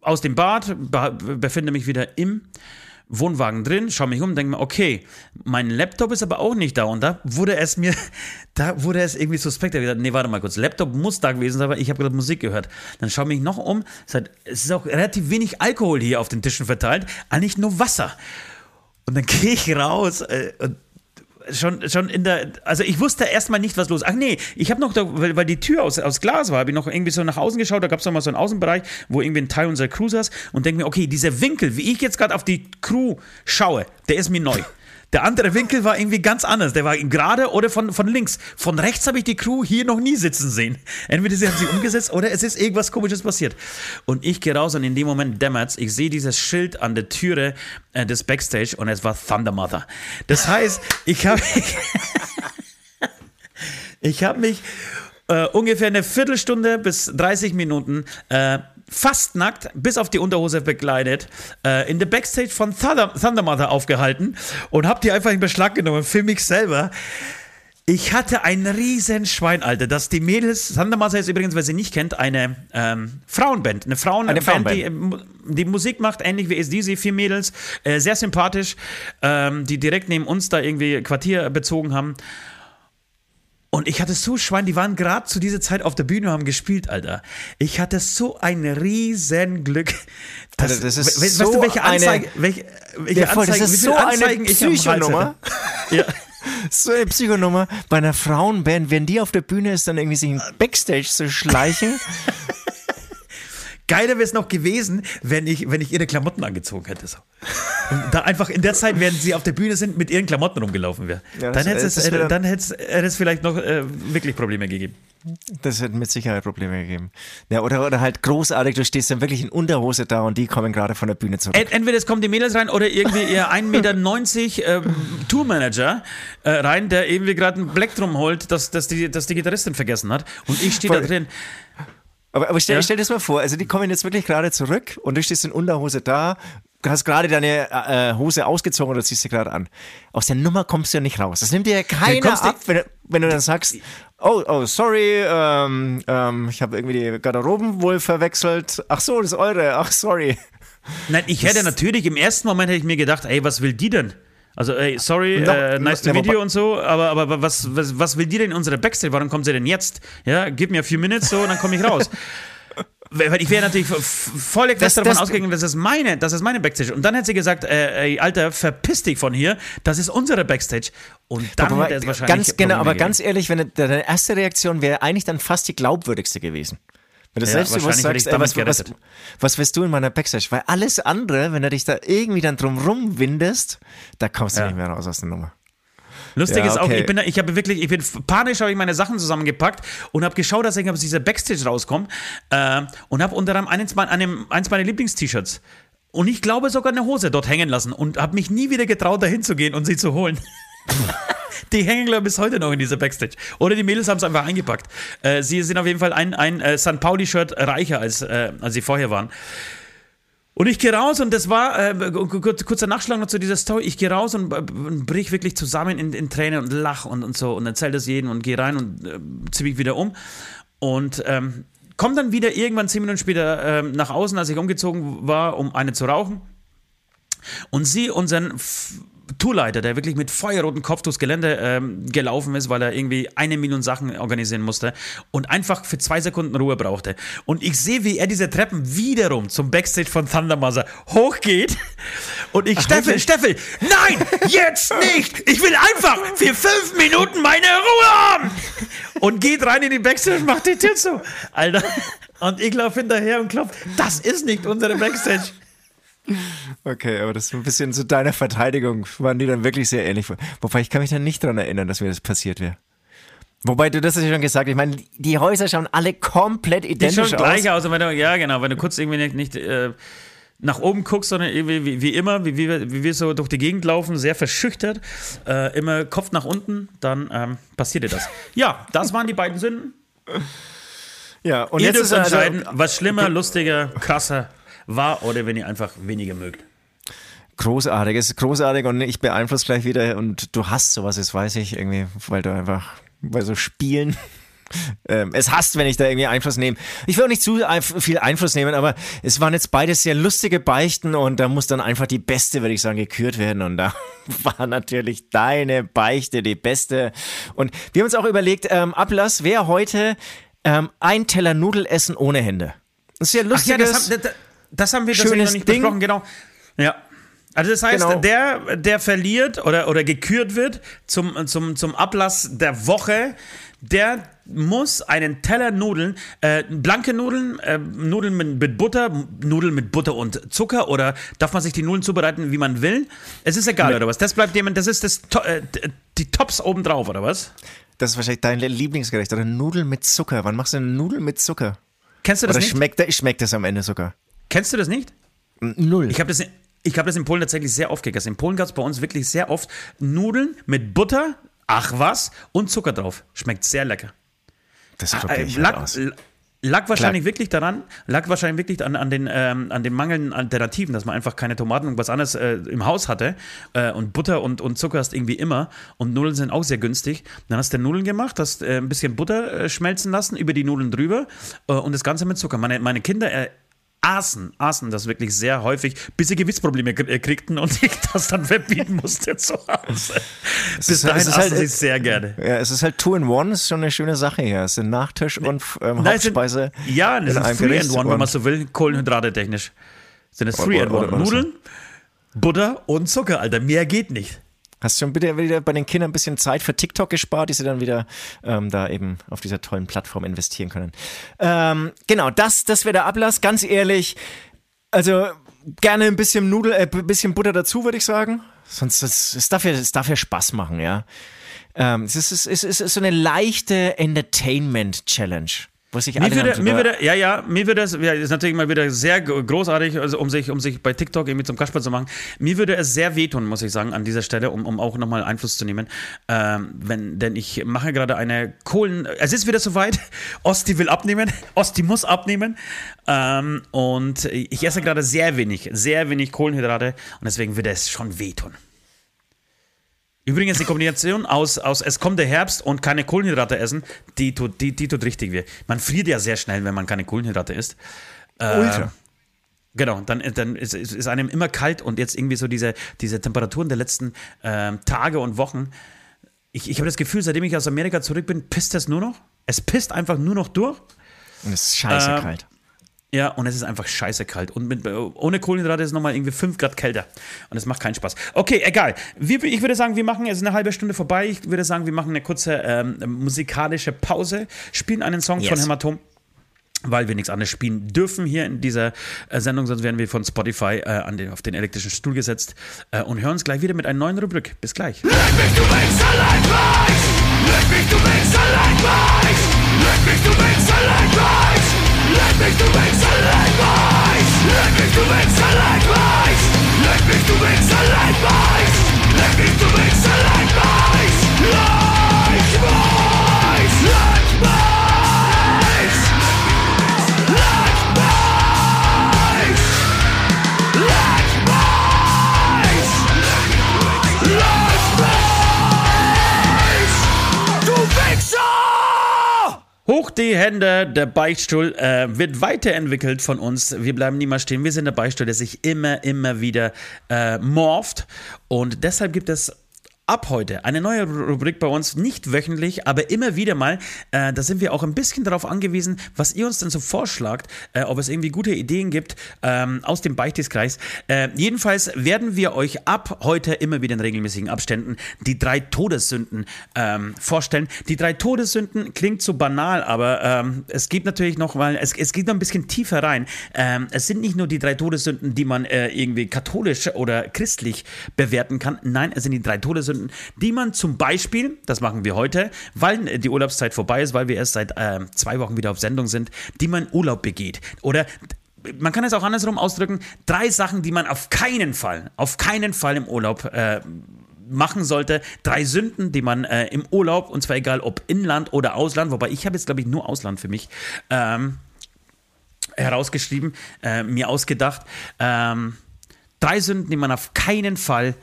aus dem Bad, be befinde mich wieder im Wohnwagen drin, schaue mich um, denke mir, okay, mein Laptop ist aber auch nicht da. Und da wurde es mir, da wurde es irgendwie suspekt. Ich habe gesagt, nee, warte mal kurz, Laptop muss da gewesen sein, aber ich habe gerade Musik gehört. Dann schaue ich mich noch um, es ist auch relativ wenig Alkohol hier auf den Tischen verteilt, eigentlich nur Wasser. Und dann gehe ich raus äh, und schon, schon in der, also ich wusste erstmal nicht, was los. Ach nee, ich habe noch, da, weil, weil die Tür aus, aus Glas war, habe ich noch irgendwie so nach außen geschaut, da gab es mal so einen Außenbereich, wo irgendwie ein Teil unserer Crew saß und denke mir, okay, dieser Winkel, wie ich jetzt gerade auf die Crew schaue, der ist mir neu. Der andere Winkel war irgendwie ganz anders. Der war gerade oder von, von links. Von rechts habe ich die Crew hier noch nie sitzen sehen. Entweder sie haben sie umgesetzt oder es ist irgendwas Komisches passiert. Und ich gehe raus und in dem Moment dämmert's. Ich sehe dieses Schild an der Türe äh, des Backstage und es war Thunder Mother. Das heißt, ich habe ich habe mich äh, ungefähr eine Viertelstunde bis 30 Minuten äh, fast nackt, bis auf die Unterhose bekleidet, äh, in der Backstage von Thunder, Thunder Mother aufgehalten und hab die einfach in Beschlag genommen für mich selber. Ich hatte ein riesen Schwein, Alter, dass die Mädels, Thunder Mother ist übrigens, wer sie nicht kennt, eine ähm, Frauenband, eine Frauenband, eine Frauenband. Die, ähm, die, Musik macht, ähnlich wie SDC, vier Mädels, äh, sehr sympathisch, ähm, die direkt neben uns da irgendwie Quartier bezogen haben. Und ich hatte so Schwein, die waren gerade zu dieser Zeit auf der Bühne und haben gespielt, Alter. Ich hatte so ein Riesenglück. Dass, Alter, das ist we weißt so du, welche Anzeige, eine, welche, welche ja, voll, Anzeigen, das ist so Anzeigen eine Psychonummer. ja. So eine Psychonummer bei einer Frauenband, wenn die auf der Bühne ist, dann irgendwie sich ein Backstage zu schleichen. Geiler wäre es noch gewesen, wenn ich, wenn ich ihre Klamotten angezogen hätte. So. Da einfach in der Zeit, während sie auf der Bühne sind, mit ihren Klamotten rumgelaufen wäre. Ja, dann hätte es, äh, dann hätte es vielleicht noch äh, wirklich Probleme gegeben. Das hätte mit Sicherheit Probleme gegeben. Ja, oder, oder halt großartig, du stehst dann wirklich in Unterhose da und die kommen gerade von der Bühne zurück. Entweder es kommen die Mädels rein oder irgendwie ihr 1,90 Meter äh, Tourmanager äh, rein, der irgendwie gerade ein Black drum holt, dass, dass, die, dass die Gitarristin vergessen hat. Und ich stehe da drin. Aber, aber stell, ja? stell dir das mal vor, also die kommen jetzt wirklich gerade zurück und du stehst in Unterhose da, du hast gerade deine äh, Hose ausgezogen oder ziehst sie gerade an. Aus der Nummer kommst du ja nicht raus. Das nimmt dir ja keiner ab, wenn, wenn, du dann sagst, oh, oh, sorry, ähm, ähm, ich habe irgendwie die Garderoben wohl verwechselt. Ach so, das ist eure, ach sorry. Nein, ich hätte natürlich, im ersten Moment hätte ich mir gedacht, ey, was will die denn? Also, ey, sorry, no, äh, nice to meet you und so, aber, aber was, was, was will die denn in unsere Backstage? Warum kommt sie denn jetzt? Ja, gib mir a few minutes so und dann komme ich raus. Ich wäre natürlich voll fest davon das, ausgegangen, dass es meine, das ist meine Backstage. Und dann hätte sie gesagt, äh, ey, Alter, verpiss dich von hier, das ist unsere Backstage. Und dann aber, hätte es wahrscheinlich. Ganz genau, aber ganz ehrlich, wenn deine erste Reaktion wäre eigentlich dann fast die glaubwürdigste gewesen. Wenn du ja, selbstbewusst sagst, ey, was, was, was willst du in meiner Backstage? Weil alles andere, wenn du dich da irgendwie dann drum rumwindest, da kommst du ja. nicht mehr raus aus der Nummer. Lustig ja, ist auch, ich bin, ich habe wirklich, ich bin panisch, habe ich meine Sachen zusammengepackt und habe geschaut, dass ich aus dieser Backstage rauskomme äh, und habe unter anderem eins, einem, eins meiner Lieblingst-T-Shirts und ich glaube sogar eine Hose dort hängen lassen und habe mich nie wieder getraut, dahin zu gehen und sie zu holen. die hängen, glaube ich, bis heute noch in dieser Backstage. Oder die Mädels haben es einfach eingepackt. Äh, sie sind auf jeden Fall ein, ein äh, St. Pauli-Shirt reicher, als, äh, als sie vorher waren. Und ich gehe raus und das war, äh, kurzer Nachschlag noch zu dieser Story, ich gehe raus und, äh, und brich wirklich zusammen in, in Tränen und lach und, und so und erzähle das jedem und gehe rein und äh, ziehe mich wieder um. Und ähm, komme dann wieder irgendwann zehn Minuten später äh, nach außen, als ich umgezogen war, um eine zu rauchen. Und sie unseren Tourleiter, der wirklich mit feuerrotem Kopf durchs Gelände ähm, gelaufen ist, weil er irgendwie eine Million Sachen organisieren musste und einfach für zwei Sekunden Ruhe brauchte. Und ich sehe, wie er diese Treppen wiederum zum Backstage von Thundermother hochgeht. Und ich, Steffel, Steffel, nein, jetzt nicht! Ich will einfach für fünf Minuten meine Ruhe haben! Und geht rein in die Backstage und macht die Tür zu. Alter. Und ich laufe hinterher und klopfe, das ist nicht unsere Backstage. Okay, aber das ist ein bisschen zu deiner Verteidigung. Waren die dann wirklich sehr ähnlich? Wobei ich kann mich dann nicht daran erinnern, dass mir das passiert wäre. Wobei du das hast ja schon gesagt, ich meine, die Häuser schauen alle komplett identisch aus. Die schauen gleich aus. Wenn du, ja, genau, wenn du kurz irgendwie nicht, nicht äh, nach oben guckst, sondern irgendwie wie, wie immer, wie, wie, wie, wir so durch die Gegend laufen, sehr verschüchtert, äh, immer Kopf nach unten, dann ähm, passiert dir das. Ja, das waren die beiden Sünden. Ja, und Ihr jetzt dürft ist also entscheiden, also, was schlimmer, lustiger, krasser war oder wenn ihr einfach weniger mögt. Großartig, es ist großartig und ich beeinflusse gleich wieder und du hast sowas, das weiß ich irgendwie, weil du einfach bei so Spielen ähm, es hasst, wenn ich da irgendwie Einfluss nehme. Ich will auch nicht zu viel Einfluss nehmen, aber es waren jetzt beide sehr lustige Beichten und da muss dann einfach die beste, würde ich sagen, gekürt werden. Und da war natürlich deine Beichte die beste. Und wir haben uns auch überlegt, ähm, Ablass wäre heute ähm, ein Teller Nudelessen ohne Hände. Das ist ja lustig. Ja, das, das, das haben wir tatsächlich noch nicht Ding. besprochen, genau. Ja. Also das heißt, genau. der, der verliert oder, oder gekürt wird zum, zum, zum Ablass der Woche, der muss einen Teller Nudeln, äh, blanke Nudeln, äh, Nudeln mit, mit, Butter, Nudeln mit Butter und Zucker oder darf man sich die Nudeln zubereiten, wie man will? Es ist egal, mit oder was? Das bleibt jemand, das ist das, äh, die Tops obendrauf, oder was? Das ist wahrscheinlich dein Lieblingsgericht, oder Nudeln mit Zucker. Wann machst du eine Nudeln mit Zucker? Kennst du das oder nicht? Schmeckt, schmeckt das am Ende sogar? Kennst du das nicht? Null. Ich habe das, hab das in Polen tatsächlich sehr oft gegessen. In Polen gab es bei uns wirklich sehr oft Nudeln mit Butter, ach was, und Zucker drauf. Schmeckt sehr lecker. Das sieht äh, lag, aus. Lag wahrscheinlich Klar. wirklich daran, lag wahrscheinlich wirklich an, an, den, ähm, an den mangelnden Alternativen, dass man einfach keine Tomaten und was anderes äh, im Haus hatte. Äh, und Butter und, und Zucker hast irgendwie immer. Und Nudeln sind auch sehr günstig. Dann hast du Nudeln gemacht, hast äh, ein bisschen Butter äh, schmelzen lassen, über die Nudeln drüber äh, und das Ganze mit Zucker. Meine, meine Kinder äh, aßen, aßen das wirklich sehr häufig, bis sie Gewichtsprobleme äh, kriegten und ich das dann verbieten musste zu Hause. bis dahin es ist halt, sie sehr gerne. Ja, es ist halt Two in One, ist schon eine schöne Sache hier. Es sind Nachtisch und ähm, Nein, Hauptspeise. Sind, ja, es ist Three in One, wenn man so will, Kohlenhydrate technisch. Sind es Three in One. Nudeln, Butter und Zucker, Alter. Mehr geht nicht. Hast du schon bitte wieder bei den Kindern ein bisschen Zeit für TikTok gespart, die sie dann wieder ähm, da eben auf dieser tollen Plattform investieren können? Ähm, genau, das, das wäre der Ablass. Ganz ehrlich, also gerne ein bisschen Nudel, äh, bisschen Butter dazu, würde ich sagen. Sonst es, es, darf ja, es darf ja Spaß machen, ja. Ähm, es, ist, es, ist, es ist so eine leichte Entertainment-Challenge. Wo sich mir würde, mir würde, ja, ja, mir würde es, ja, ist natürlich mal wieder sehr großartig, also um sich, um sich bei TikTok irgendwie zum Kasper zu machen. Mir würde es sehr wehtun, muss ich sagen, an dieser Stelle, um, um auch nochmal Einfluss zu nehmen. Ähm, wenn, denn ich mache gerade eine Kohlen, es ist wieder soweit. Osti will abnehmen, Osti muss abnehmen. Ähm, und ich esse gerade sehr wenig, sehr wenig Kohlenhydrate und deswegen würde es schon wehtun. Übrigens, die Kombination aus, aus es kommt der Herbst und keine Kohlenhydrate essen, die tut, die, die tut richtig weh. Man friert ja sehr schnell, wenn man keine Kohlenhydrate isst. Äh, Ultra. Genau, dann, dann ist, ist einem immer kalt und jetzt irgendwie so diese, diese Temperaturen der letzten äh, Tage und Wochen. Ich, ich habe das Gefühl, seitdem ich aus Amerika zurück bin, pisst es nur noch. Es pisst einfach nur noch durch. Und es ist scheiße äh, kalt. Ja, und es ist einfach scheiße kalt. Und mit, ohne Kohlenhydrate ist es nochmal irgendwie 5 Grad kälter. Und es macht keinen Spaß. Okay, egal. Wir, ich würde sagen, wir machen, es ist eine halbe Stunde vorbei. Ich würde sagen, wir machen eine kurze ähm, musikalische Pause, spielen einen Song yes. von Hämatom weil wir nichts anderes spielen dürfen hier in dieser äh, Sendung, sonst werden wir von Spotify äh, an den, auf den elektrischen Stuhl gesetzt äh, und hören uns gleich wieder mit einer neuen Rubrik. Bis gleich. Leck mich, du Wichser, leck mich! Leck mich, du Wichser, leck mich! Leck mich, du Wichser, leck mich! Leck mich, Hoch die Hände, der Beichtstuhl äh, wird weiterentwickelt von uns. Wir bleiben niemals stehen. Wir sind der Beichtstuhl, der sich immer, immer wieder äh, morpht. Und deshalb gibt es ab heute eine neue Rubrik bei uns, nicht wöchentlich, aber immer wieder mal. Äh, da sind wir auch ein bisschen darauf angewiesen, was ihr uns denn so vorschlagt, äh, ob es irgendwie gute Ideen gibt ähm, aus dem Beichteskreis. Äh, jedenfalls werden wir euch ab heute immer wieder in regelmäßigen Abständen die drei Todessünden ähm, vorstellen. Die drei Todessünden klingt so banal, aber ähm, es geht natürlich noch, weil es, es geht noch ein bisschen tiefer rein. Ähm, es sind nicht nur die drei Todessünden, die man äh, irgendwie katholisch oder christlich bewerten kann. Nein, es sind die drei Todessünden, Gründen, die man zum Beispiel, das machen wir heute, weil die Urlaubszeit vorbei ist, weil wir erst seit äh, zwei Wochen wieder auf Sendung sind, die man Urlaub begeht. Oder man kann es auch andersrum ausdrücken, drei Sachen, die man auf keinen Fall, auf keinen Fall im Urlaub äh, machen sollte. Drei Sünden, die man äh, im Urlaub, und zwar egal ob Inland oder Ausland, wobei ich habe jetzt, glaube ich, nur Ausland für mich ähm, herausgeschrieben, äh, mir ausgedacht. Ähm, drei Sünden, die man auf keinen Fall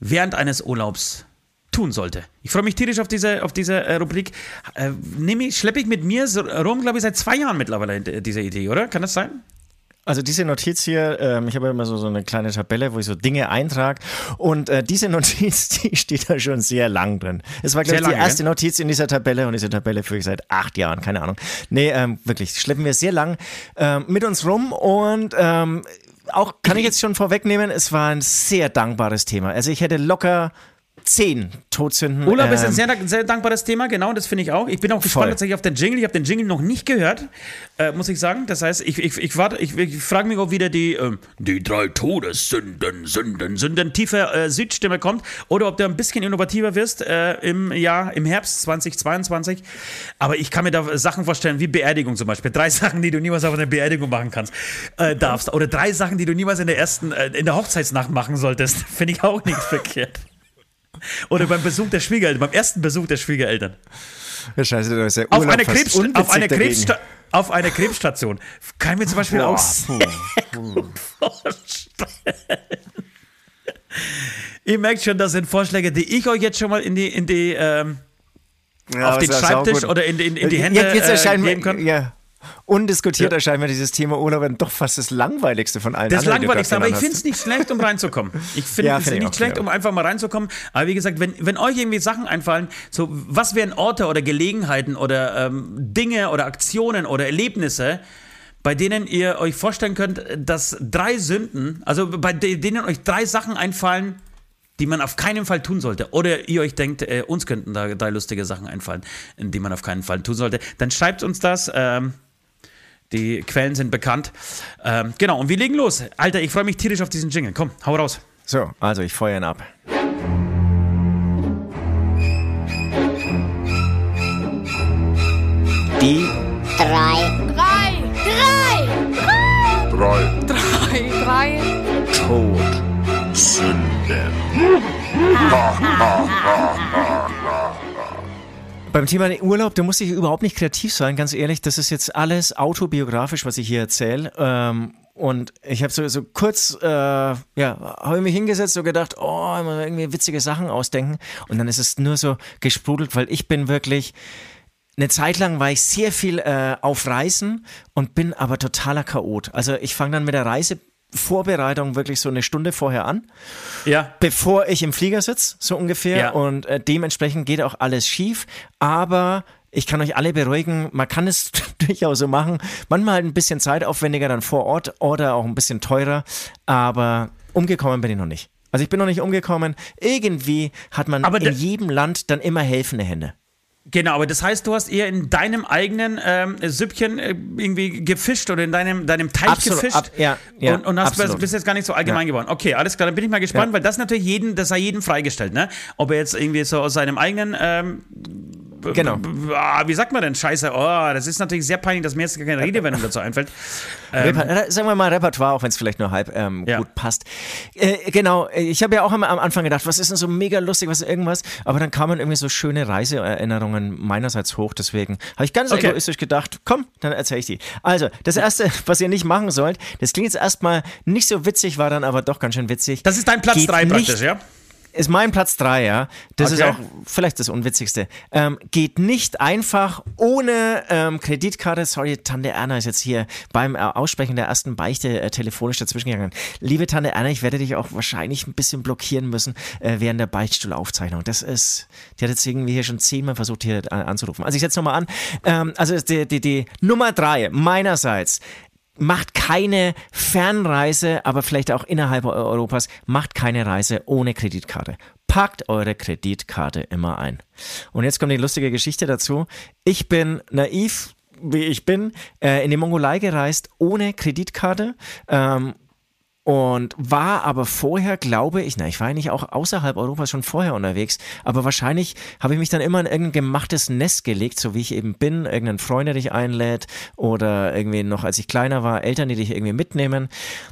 während eines Urlaubs tun sollte. Ich freue mich tierisch auf diese, auf diese äh, Rubrik. Äh, ich, schleppe ich mit mir so rum, glaube ich, seit zwei Jahren mittlerweile äh, diese Idee, oder? Kann das sein? Also diese Notiz hier, ähm, ich habe immer so, so eine kleine Tabelle, wo ich so Dinge eintrage und äh, diese Notiz, die steht da schon sehr lang drin. Es war, glaube ich, die erste Notiz in dieser Tabelle und diese Tabelle führe ich seit acht Jahren, keine Ahnung. Nee, ähm, wirklich, schleppen wir sehr lang ähm, mit uns rum und ähm, auch kann ich jetzt schon vorwegnehmen, es war ein sehr dankbares Thema. Also ich hätte locker zehn Todsünden. Urlaub ist ein ähm, sehr, sehr dankbares Thema, genau, das finde ich auch. Ich bin auch gespannt voll. tatsächlich auf den Jingle. Ich habe den Jingle noch nicht gehört, äh, muss ich sagen. Das heißt, ich, ich, ich, warte, ich, ich frage mich, ob wieder die, äh, die drei Todessünden, Sünden, Sünden, tiefe äh, Südstimme kommt oder ob du ein bisschen innovativer wirst äh, im Jahr, im Herbst 2022. Aber ich kann mir da Sachen vorstellen, wie Beerdigung zum Beispiel. Drei Sachen, die du niemals auf einer Beerdigung machen kannst, äh, darfst. Oder drei Sachen, die du niemals in der ersten, äh, in der Hochzeitsnacht machen solltest. Finde ich auch nicht verkehrt. Oder beim Besuch der Schwiegereltern, beim ersten Besuch der Schwiegereltern. Ja, scheiße, da ist ja auf eine, Krebs, auf, eine Krebssta auf eine Krebsstation. Kann ich mir zum Beispiel Boah. auch sehr gut vorstellen. Ihr merkt schon, das sind Vorschläge, die ich euch jetzt schon mal in die, in die ähm, ja, auf den Schreibtisch oder in, in, in die Hände jetzt, jetzt äh, geben können. Ja, Undiskutiert ja. erscheint mir dieses Thema Urlaub doch fast das langweiligste von allen. Das anderen, langweiligste, aber ich finde es nicht schlecht, um reinzukommen. Ich finde ja, es find nicht schlecht, um einfach mal reinzukommen. Aber wie gesagt, wenn, wenn euch irgendwie Sachen einfallen, so was wären Orte oder Gelegenheiten oder ähm, Dinge oder Aktionen oder Erlebnisse, bei denen ihr euch vorstellen könnt, dass drei Sünden, also bei denen euch drei Sachen einfallen, die man auf keinen Fall tun sollte, oder ihr euch denkt, äh, uns könnten da drei lustige Sachen einfallen, die man auf keinen Fall tun sollte, dann schreibt uns das. Ähm, die Quellen sind bekannt. Ähm, genau, und wir legen los. Alter, ich freue mich tierisch auf diesen Jingle. Komm, hau raus. So, also ich feuere ihn ab. Die drei, Drei. Drei. Drei Drei. Drei. Tod. Sünden. Beim Thema Urlaub, da muss ich überhaupt nicht kreativ sein, ganz ehrlich. Das ist jetzt alles autobiografisch, was ich hier erzähle. Ähm, und ich habe so, so kurz, äh, ja, habe ich mich hingesetzt und gedacht, oh, irgendwie witzige Sachen ausdenken. Und dann ist es nur so gesprudelt, weil ich bin wirklich, eine Zeit lang war ich sehr viel äh, auf Reisen und bin aber totaler Chaot. Also ich fange dann mit der Reisevorbereitung wirklich so eine Stunde vorher an Ja. bevor ich im Flieger sitze, so ungefähr. Ja. Und äh, dementsprechend geht auch alles schief. Aber ich kann euch alle beruhigen, man kann es durchaus so machen. Manchmal halt ein bisschen zeitaufwendiger dann vor Ort oder auch ein bisschen teurer. Aber umgekommen bin ich noch nicht. Also ich bin noch nicht umgekommen. Irgendwie hat man Aber in jedem Land dann immer helfende Hände. Genau, aber das heißt, du hast eher in deinem eigenen ähm, Süppchen äh, irgendwie gefischt oder in deinem, deinem Teich Absolut, gefischt ab- ja, ja, und, und hast absolut. bist jetzt gar nicht so allgemein Ja. geworden. Okay, alles klar, dann bin ich mal gespannt, Ja. weil das natürlich jeden, das sei jedem freigestellt, ne? Ob er jetzt irgendwie so aus seinem eigenen ähm, Genau. ah, wie sagt man denn? Scheiße, oh, das ist natürlich sehr peinlich, dass mir jetzt gar keine Redewendung dazu einfällt. Ähm, äh, sagen wir mal Repertoire, auch wenn es vielleicht nur halb ähm, Ja. gut passt. Äh, genau, ich habe ja auch am, am Anfang gedacht, was ist denn so mega lustig, was ist irgendwas, aber dann kamen irgendwie so schöne Reiseerinnerungen meinerseits hoch, deswegen habe ich ganz Okay. egoistisch gedacht, komm, dann erzähle ich die. Also, das erste, was ihr nicht machen sollt, das klingt jetzt erstmal nicht so witzig, war dann aber doch ganz schön witzig. das ist dein Platz Geht 3 nicht- praktisch, ja? Ist mein Platz 3, ja. Das ist Okay. auch vielleicht das Unwitzigste. Ähm, geht nicht einfach ohne ähm, Kreditkarte. Sorry, Tante Erna ist jetzt hier beim äh, Aussprechen der ersten Beichte äh, telefonisch dazwischen gegangen. Liebe Tante Erna, ich werde dich auch wahrscheinlich ein bisschen blockieren müssen äh, während der Beichtstuhlaufzeichnung. Das ist, die hat jetzt irgendwie hier schon zehnmal versucht, hier äh, anzurufen. Also ich setze nochmal an. Ähm, also die, die, die Nummer drei meinerseits macht keine Fernreise, aber vielleicht auch innerhalb Eu- Europas, macht keine Reise ohne Kreditkarte. Packt eure Kreditkarte immer ein. Und jetzt kommt die lustige Geschichte dazu. Ich bin naiv, wie ich bin, äh, in die Mongolei gereist ohne Kreditkarte. Ähm, und war aber vorher, glaube ich, na, ich war eigentlich auch außerhalb Europas schon vorher unterwegs, aber wahrscheinlich habe ich mich dann immer in irgendein gemachtes Nest gelegt, so wie ich eben bin, irgendein Freund, der dich einlädt oder irgendwie noch, als ich kleiner war, Eltern, die dich irgendwie mitnehmen.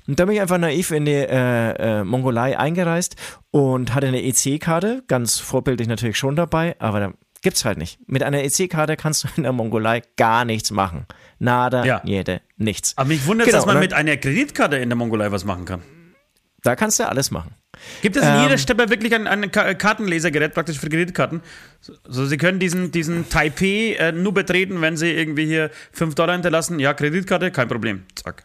Und da bin ich einfach naiv in die äh, äh, Mongolei eingereist und hatte eine EC-Karte, ganz vorbildlich natürlich schon dabei, aber da gibt's halt nicht. Mit einer EC-Karte kannst du in der Mongolei gar nichts machen. Nada, Ja. jede, nichts. Aber mich wundert, Genau, dass man und mit einer Kreditkarte in der Mongolei was machen kann. Da kannst du alles machen. Gibt es in Ähm, jeder Steppe wirklich ein, ein Ka- Kartenlesergerät praktisch für Kreditkarten? So, so, Sie können diesen, diesen Taipei äh, nur betreten, wenn Sie irgendwie hier 5 Dollar hinterlassen. Ja, Kreditkarte, kein Problem. Zack.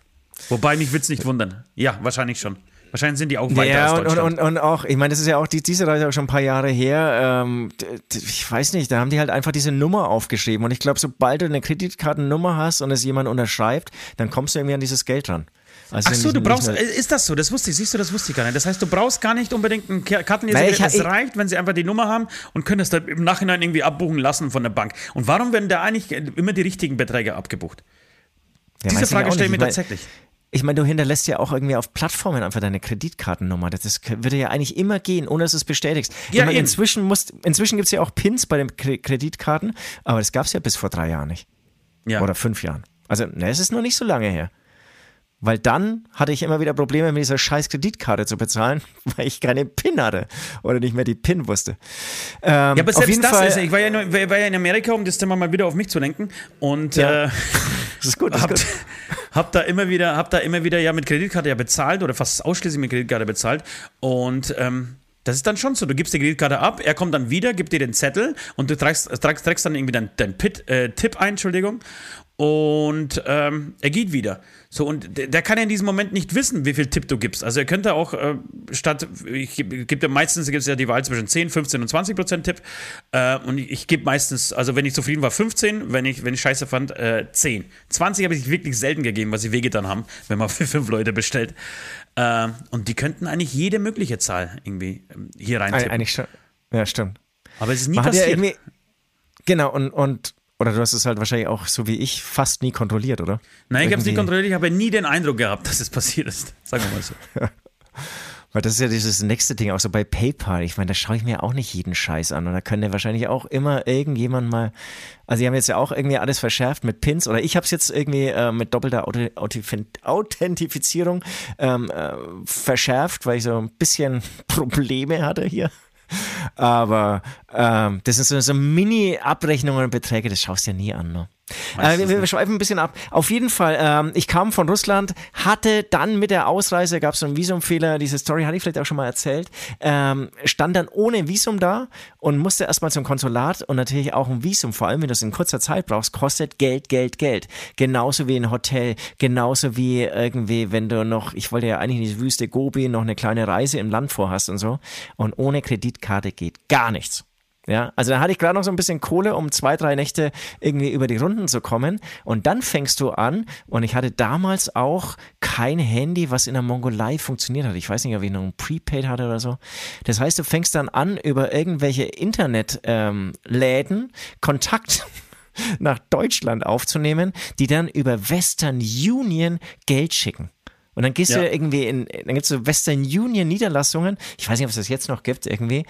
Wobei mich wird's nicht wundern. Ja, wahrscheinlich schon. Wahrscheinlich sind die auch weiter Ja, als und, und, Deutschland. und, und auch, ich meine, das ist ja auch, die, diese Reise auch schon ein paar Jahre her. Ähm, ich weiß nicht, da haben die halt einfach diese Nummer aufgeschrieben. Und ich glaube, sobald du eine Kreditkartennummer hast und es jemand unterschreibt, dann kommst du irgendwie an dieses Geld ran. Also Ach so, du brauchst, äh, ist das so? Das wusste ich, siehst du, das wusste ich gar nicht. Das heißt, du brauchst gar nicht unbedingt ein Ka- Naja, Kartenlesergerät. ich- Es ich- reicht, wenn sie einfach die Nummer haben und können das dann im Nachhinein irgendwie abbuchen lassen von der Bank. Und warum werden da eigentlich immer die richtigen Beträge abgebucht? Ja, Diese Frage stelle ich mir tatsächlich. Ich meine, du hinterlässt ja auch irgendwie auf Plattformen einfach deine Kreditkartennummer. Das ist, würde ja eigentlich immer gehen, ohne dass du es bestätigst. Ja, ich meine, inzwischen, musst, inzwischen gibt es ja auch Pins bei den Kre- Kreditkarten, aber das gab es ja bis vor drei Jahren nicht. Ja. Oder fünf Jahren. Also, ne, es ist noch nicht so lange her. Weil dann hatte ich immer wieder Probleme mit dieser scheiß Kreditkarte zu bezahlen, weil ich keine PIN hatte oder nicht mehr die PIN wusste. Ähm, Ja, aber auf selbst das Fall, ist, ich war ja, nur, war ja in Amerika, um das Thema mal wieder auf mich zu lenken und Ja. äh, das ist gut, das ist hab, gut. hab da immer wieder, hab da immer wieder ja mit Kreditkarte ja bezahlt oder fast ausschließlich mit Kreditkarte bezahlt und ähm, das ist dann schon so. Du gibst die Kreditkarte ab, er kommt dann wieder, gibt dir den Zettel und du trägst, trägst, trägst dann irgendwie deinen dein äh, Tipp ein, Entschuldigung, und ähm, er geht wieder. So, und der, der kann ja in diesem Moment nicht wissen, wie viel Tipp du gibst. Also er könnte auch äh, statt, ich gebe geb ja meistens gibt's ja die Wahl zwischen 10, 15 und 20 Prozent Tipp. Äh, und ich, ich gebe meistens, also wenn ich zufrieden war, 15, wenn ich, wenn ich scheiße fand, äh, 10. 20 habe ich wirklich selten gegeben, was sie wehgetan haben, wenn man für fünf Leute bestellt. Äh, und die könnten eigentlich jede mögliche Zahl irgendwie ähm, hier Eig- reintippen. Eigentlich schon. Ja, stimmt. Aber es ist nie Man ja passiert. irgendwie. Genau, und, und oder du hast es halt wahrscheinlich auch so wie ich fast nie kontrolliert, oder? Nein, ich habe es Irgendwie- kontrolliert, ich habe nie den Eindruck gehabt, dass es passiert ist. Sagen wir mal so. Weil das ist ja dieses nächste Ding, auch so bei PayPal. Ich meine, da schaue ich mir auch nicht jeden Scheiß an. Und da könnte wahrscheinlich auch immer irgendjemand mal. Also, die haben jetzt ja auch irgendwie alles verschärft mit Pins. Oder ich habe es jetzt irgendwie äh, mit doppelter Authentifizierung ähm, äh, verschärft, weil ich so ein bisschen Probleme hatte hier. Aber ähm, das sind so, so Mini-Abrechnungen und Beträge, das schaust du ja nie an. Ne? Äh, wir, wir schweifen ein bisschen ab. Auf jeden Fall, ähm, ich kam von Russland, hatte dann mit der Ausreise, gab es einen Visumfehler, diese Story hatte ich vielleicht auch schon mal erzählt, ähm, stand dann ohne Visum da und musste erstmal zum Konsulat und natürlich auch ein Visum, vor allem wenn du es in kurzer Zeit brauchst, kostet Geld, Geld, Geld. Genauso wie ein Hotel, genauso wie irgendwie, wenn du noch, ich wollte ja eigentlich in die Wüste Gobi noch eine kleine Reise im Land vorhast und so. Und ohne Kreditkarte geht gar nichts. Ja, also da hatte ich gerade noch so ein bisschen Kohle, um zwei, drei Nächte irgendwie über die Runden zu kommen. Und dann fängst du an, und ich hatte damals auch kein Handy, was in der Mongolei funktioniert hat. Ich weiß nicht, ob ich noch ein Prepaid hatte oder so. Das heißt, du fängst dann an, über irgendwelche Internetläden ähm, Kontakt nach Deutschland aufzunehmen, die dann über Western Union Geld schicken. Und dann gehst ja. du irgendwie in, dann gibt es so Western Union Niederlassungen, ich weiß nicht, ob es das jetzt noch gibt, irgendwie.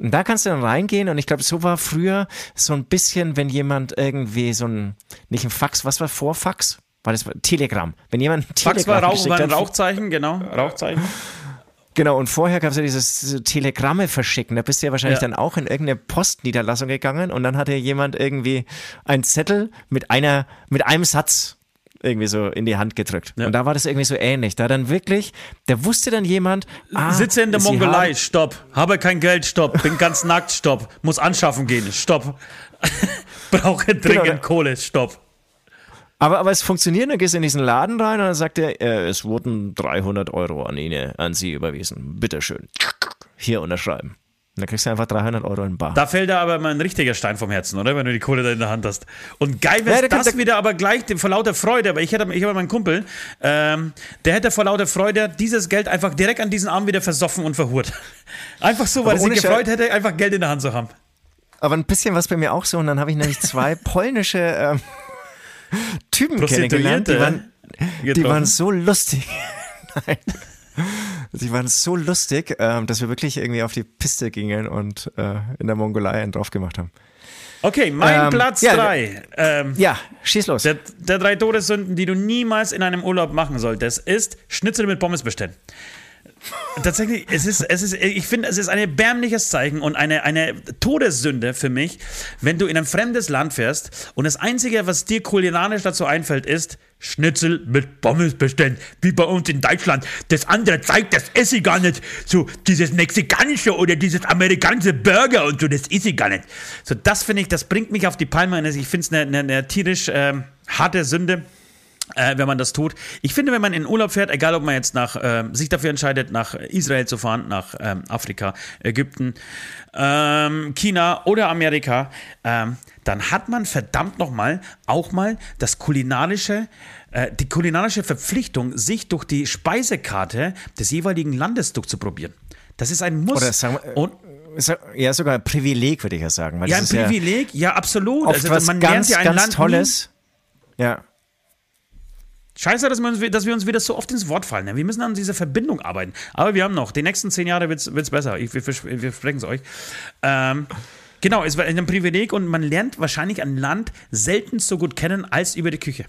Und da kannst du dann reingehen und ich glaube, so war früher so ein bisschen, wenn jemand irgendwie so ein, nicht ein Fax, was war vor Fax? War das Telegram? Wenn jemand ein Fax Telegram war, Rauch, war ein Rauchzeichen, genau, Rauchzeichen. Genau, und vorher gab es ja dieses Telegramme verschicken. Da bist du ja wahrscheinlich ja. dann auch in irgendeine Postniederlassung gegangen und dann hatte jemand irgendwie einen Zettel mit einer, mit einem Satz irgendwie so in die Hand gedrückt. Ja. Und da war das irgendwie so ähnlich. Da dann wirklich, da wusste dann jemand, ah, Sitze in der Mongolei, stopp. Habe kein Geld, stopp. Bin ganz nackt, stopp. Muss anschaffen gehen, stopp. Brauche dringend genau. Kohle, stopp. Aber, aber es funktioniert, dann gehst du in diesen Laden rein und dann sagt er, äh, es wurden 300 Euro an ihn, an Sie überwiesen. Bitteschön. Hier unterschreiben. Und dann kriegst du einfach 300 Euro in Bar. Da fällt da aber mal ein richtiger Stein vom Herzen, oder? Wenn du die Kohle da in der Hand hast. Und geil wäre ja, das wieder aber gleich vor lauter Freude. Aber ich hätte, ich habe meinen Kumpel, ähm, der hätte vor lauter Freude dieses Geld einfach direkt an diesen Arm wieder versoffen und verhurt. Einfach so, weil er sich gefreut hätte, einfach Geld in der Hand zu haben. Aber ein bisschen was bei mir auch so. Und dann habe ich nämlich zwei polnische ähm, Typen kennengelernt. Die waren, die waren so lustig. Nein. Sie waren so lustig, ähm, dass wir wirklich irgendwie auf die Piste gingen und äh, in der Mongolei einen drauf gemacht haben. Okay, mein ähm, Platz 3. Ja, ähm, ja, schieß los. Der, der drei Todessünden, die du niemals in einem Urlaub machen solltest, ist Schnitzel mit Pommes bestellen. Tatsächlich, es ist, es ist, ich finde, es ist ein erbärmliches Zeichen und eine, eine Todessünde für mich, wenn du in ein fremdes Land fährst und das Einzige, was dir kulinarisch dazu einfällt, ist Schnitzel mit Pommes bestellen, wie bei uns in Deutschland. Das andere zeigt, das esse ich gar nicht. So dieses mexikanische oder dieses amerikanische Burger und so, das esse ich gar nicht. So, das finde ich, das bringt mich auf die Palme. Ich finde es eine, eine, eine tierisch ähm, harte Sünde äh, wenn man das tut. Ich finde, wenn man in Urlaub fährt, egal ob man jetzt nach, äh, sich dafür entscheidet, nach Israel zu fahren, nach ähm, Afrika, Ägypten, ähm, China oder Amerika, ähm, dann hat man verdammt nochmal auch mal das kulinarische, äh, die kulinarische Verpflichtung, sich durch die Speisekarte des jeweiligen Landes durchzuprobieren. Das ist ein Muss. Oder sagen wir, Und, ja, sogar ein Privileg, würde ich ja sagen. ja, ein Privileg, ja, ja absolut. also, man ganz, lernt ja ein ganz Land Tolles. Nie. Ja. Scheiße, dass wir, uns, dass wir uns wieder so oft ins Wort fallen. Ne? Wir müssen an dieser Verbindung arbeiten. Aber wir haben noch, die nächsten zehn Jahre wird es besser. Ich, wir, wir versprechen es euch. Ähm, genau, es war ein Privileg und man lernt wahrscheinlich ein Land selten so gut kennen als über die Küche.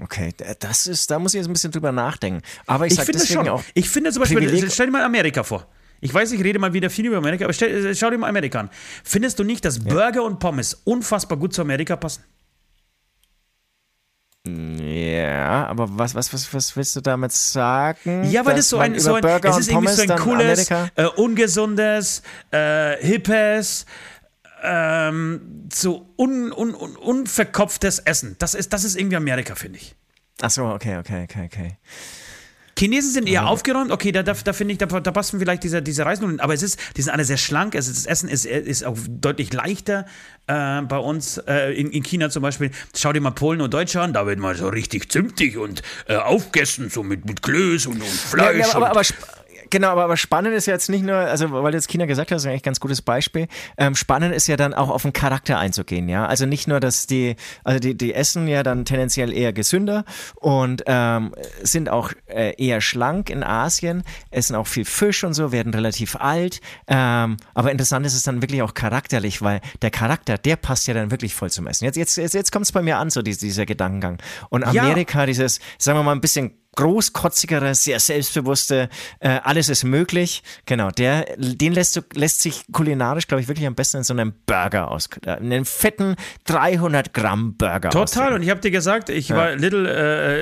Okay, das ist, da muss ich jetzt ein bisschen drüber nachdenken. Aber ich, ich finde schon. Auch ich finde zum Beispiel, Privileg stell dir mal Amerika vor. Ich weiß, ich rede mal wieder viel über Amerika, aber stell, schau dir mal Amerika an. Findest du nicht, dass ja. Burger und Pommes unfassbar gut zu Amerika passen? Ja, aber was, was, was, was willst du damit sagen? Ja, weil das so ein, so ein es ist irgendwie so ein cooles, äh, ungesundes, äh, hippes, ähm, so un, un, un, unverkopftes Essen. Das ist, das ist irgendwie Amerika, finde ich. Ach so, okay, okay, okay, okay. Chinesen sind eher ja. aufgeräumt, okay, da, da, da finde ich, da, da, passen vielleicht diese, diese Reisnudeln, aber es ist, die sind alle sehr schlank, also das Essen ist, ist auch deutlich leichter äh, bei uns, äh, in, in China zum Beispiel. Schau dir mal Polen und Deutschland an, da wird mal so richtig zimtig und äh, aufgegessen, so mit, mit Klöß und, und Fleisch. Ja, ja, aber, aber, aber Genau, aber, aber spannend ist ja jetzt nicht nur, also weil du jetzt China gesagt hast, ist eigentlich ein ganz gutes Beispiel. Ähm, spannend ist ja dann auch auf den Charakter einzugehen, ja. Also nicht nur, dass die, also die, die essen ja dann tendenziell eher gesünder und ähm, sind auch äh, eher schlank in Asien, essen auch viel Fisch und so, werden relativ alt. Ähm, aber interessant ist es dann wirklich auch charakterlich, weil der Charakter, der passt ja dann wirklich voll zum Essen. Jetzt, jetzt, jetzt, jetzt kommt es bei mir an, so dieser, dieser Gedankengang. Und Ja. Amerika, dieses, sagen wir mal, ein bisschen großkotzigere, sehr selbstbewusste, äh, alles ist möglich. Genau, der, den lässt, lässt sich kulinarisch, glaube ich, wirklich am besten in so einem Burger aus, äh, in einem fetten 300 Gramm Burger Total, ausdrücken. und ich habe dir gesagt, ich war Little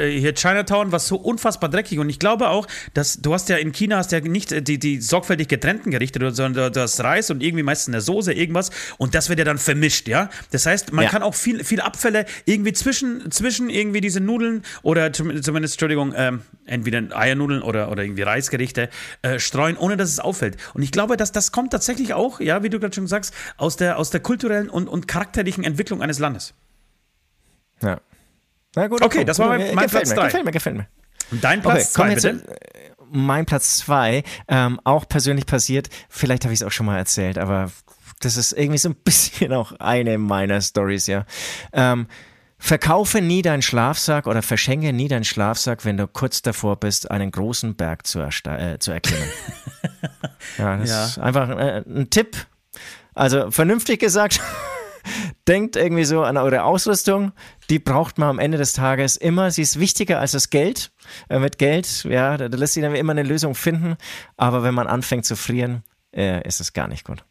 äh, hier Chinatown, was so unfassbar dreckig und ich glaube auch, dass du hast ja in China hast ja nicht äh, die, die sorgfältig getrennten Gerichte, sondern du hast Reis und irgendwie meistens eine Soße, irgendwas und das wird ja dann vermischt, ja. Das heißt, man Ja. kann auch viel, viel Abfälle irgendwie zwischen, zwischen irgendwie diese Nudeln oder zum- zumindest, Entschuldigung, ähm, entweder Eiernudeln oder, oder irgendwie Reisgerichte äh, streuen, ohne dass es auffällt. Und ich glaube, dass das kommt tatsächlich auch, ja, wie du gerade schon sagst, aus der, aus der kulturellen und, und charakterlichen Entwicklung eines Landes. Ja. Na gut, Okay, das war mein- mein gefällt Platz mir, drei. Gefällt mir, gefällt mir. Und dein Okay, Platz kommen zwei, wir bitte? jetzt äh, mein Platz zwei, ähm, auch persönlich passiert, vielleicht habe ich es auch schon mal erzählt, aber das ist irgendwie so ein bisschen auch eine meiner Stories, ja. Ähm, verkaufe nie deinen Schlafsack oder verschenke nie deinen Schlafsack, wenn du kurz davor bist, einen großen Berg zu, äh, zu erklimmen. ja, das Ja. ist einfach äh, ein Tipp. Also vernünftig gesagt, denkt irgendwie so an eure Ausrüstung. Die braucht man am Ende des Tages immer. Sie ist wichtiger als das Geld. Äh, mit Geld, ja, da, da lässt sich dann immer eine Lösung finden. Aber wenn man anfängt zu frieren, äh, ist es gar nicht gut.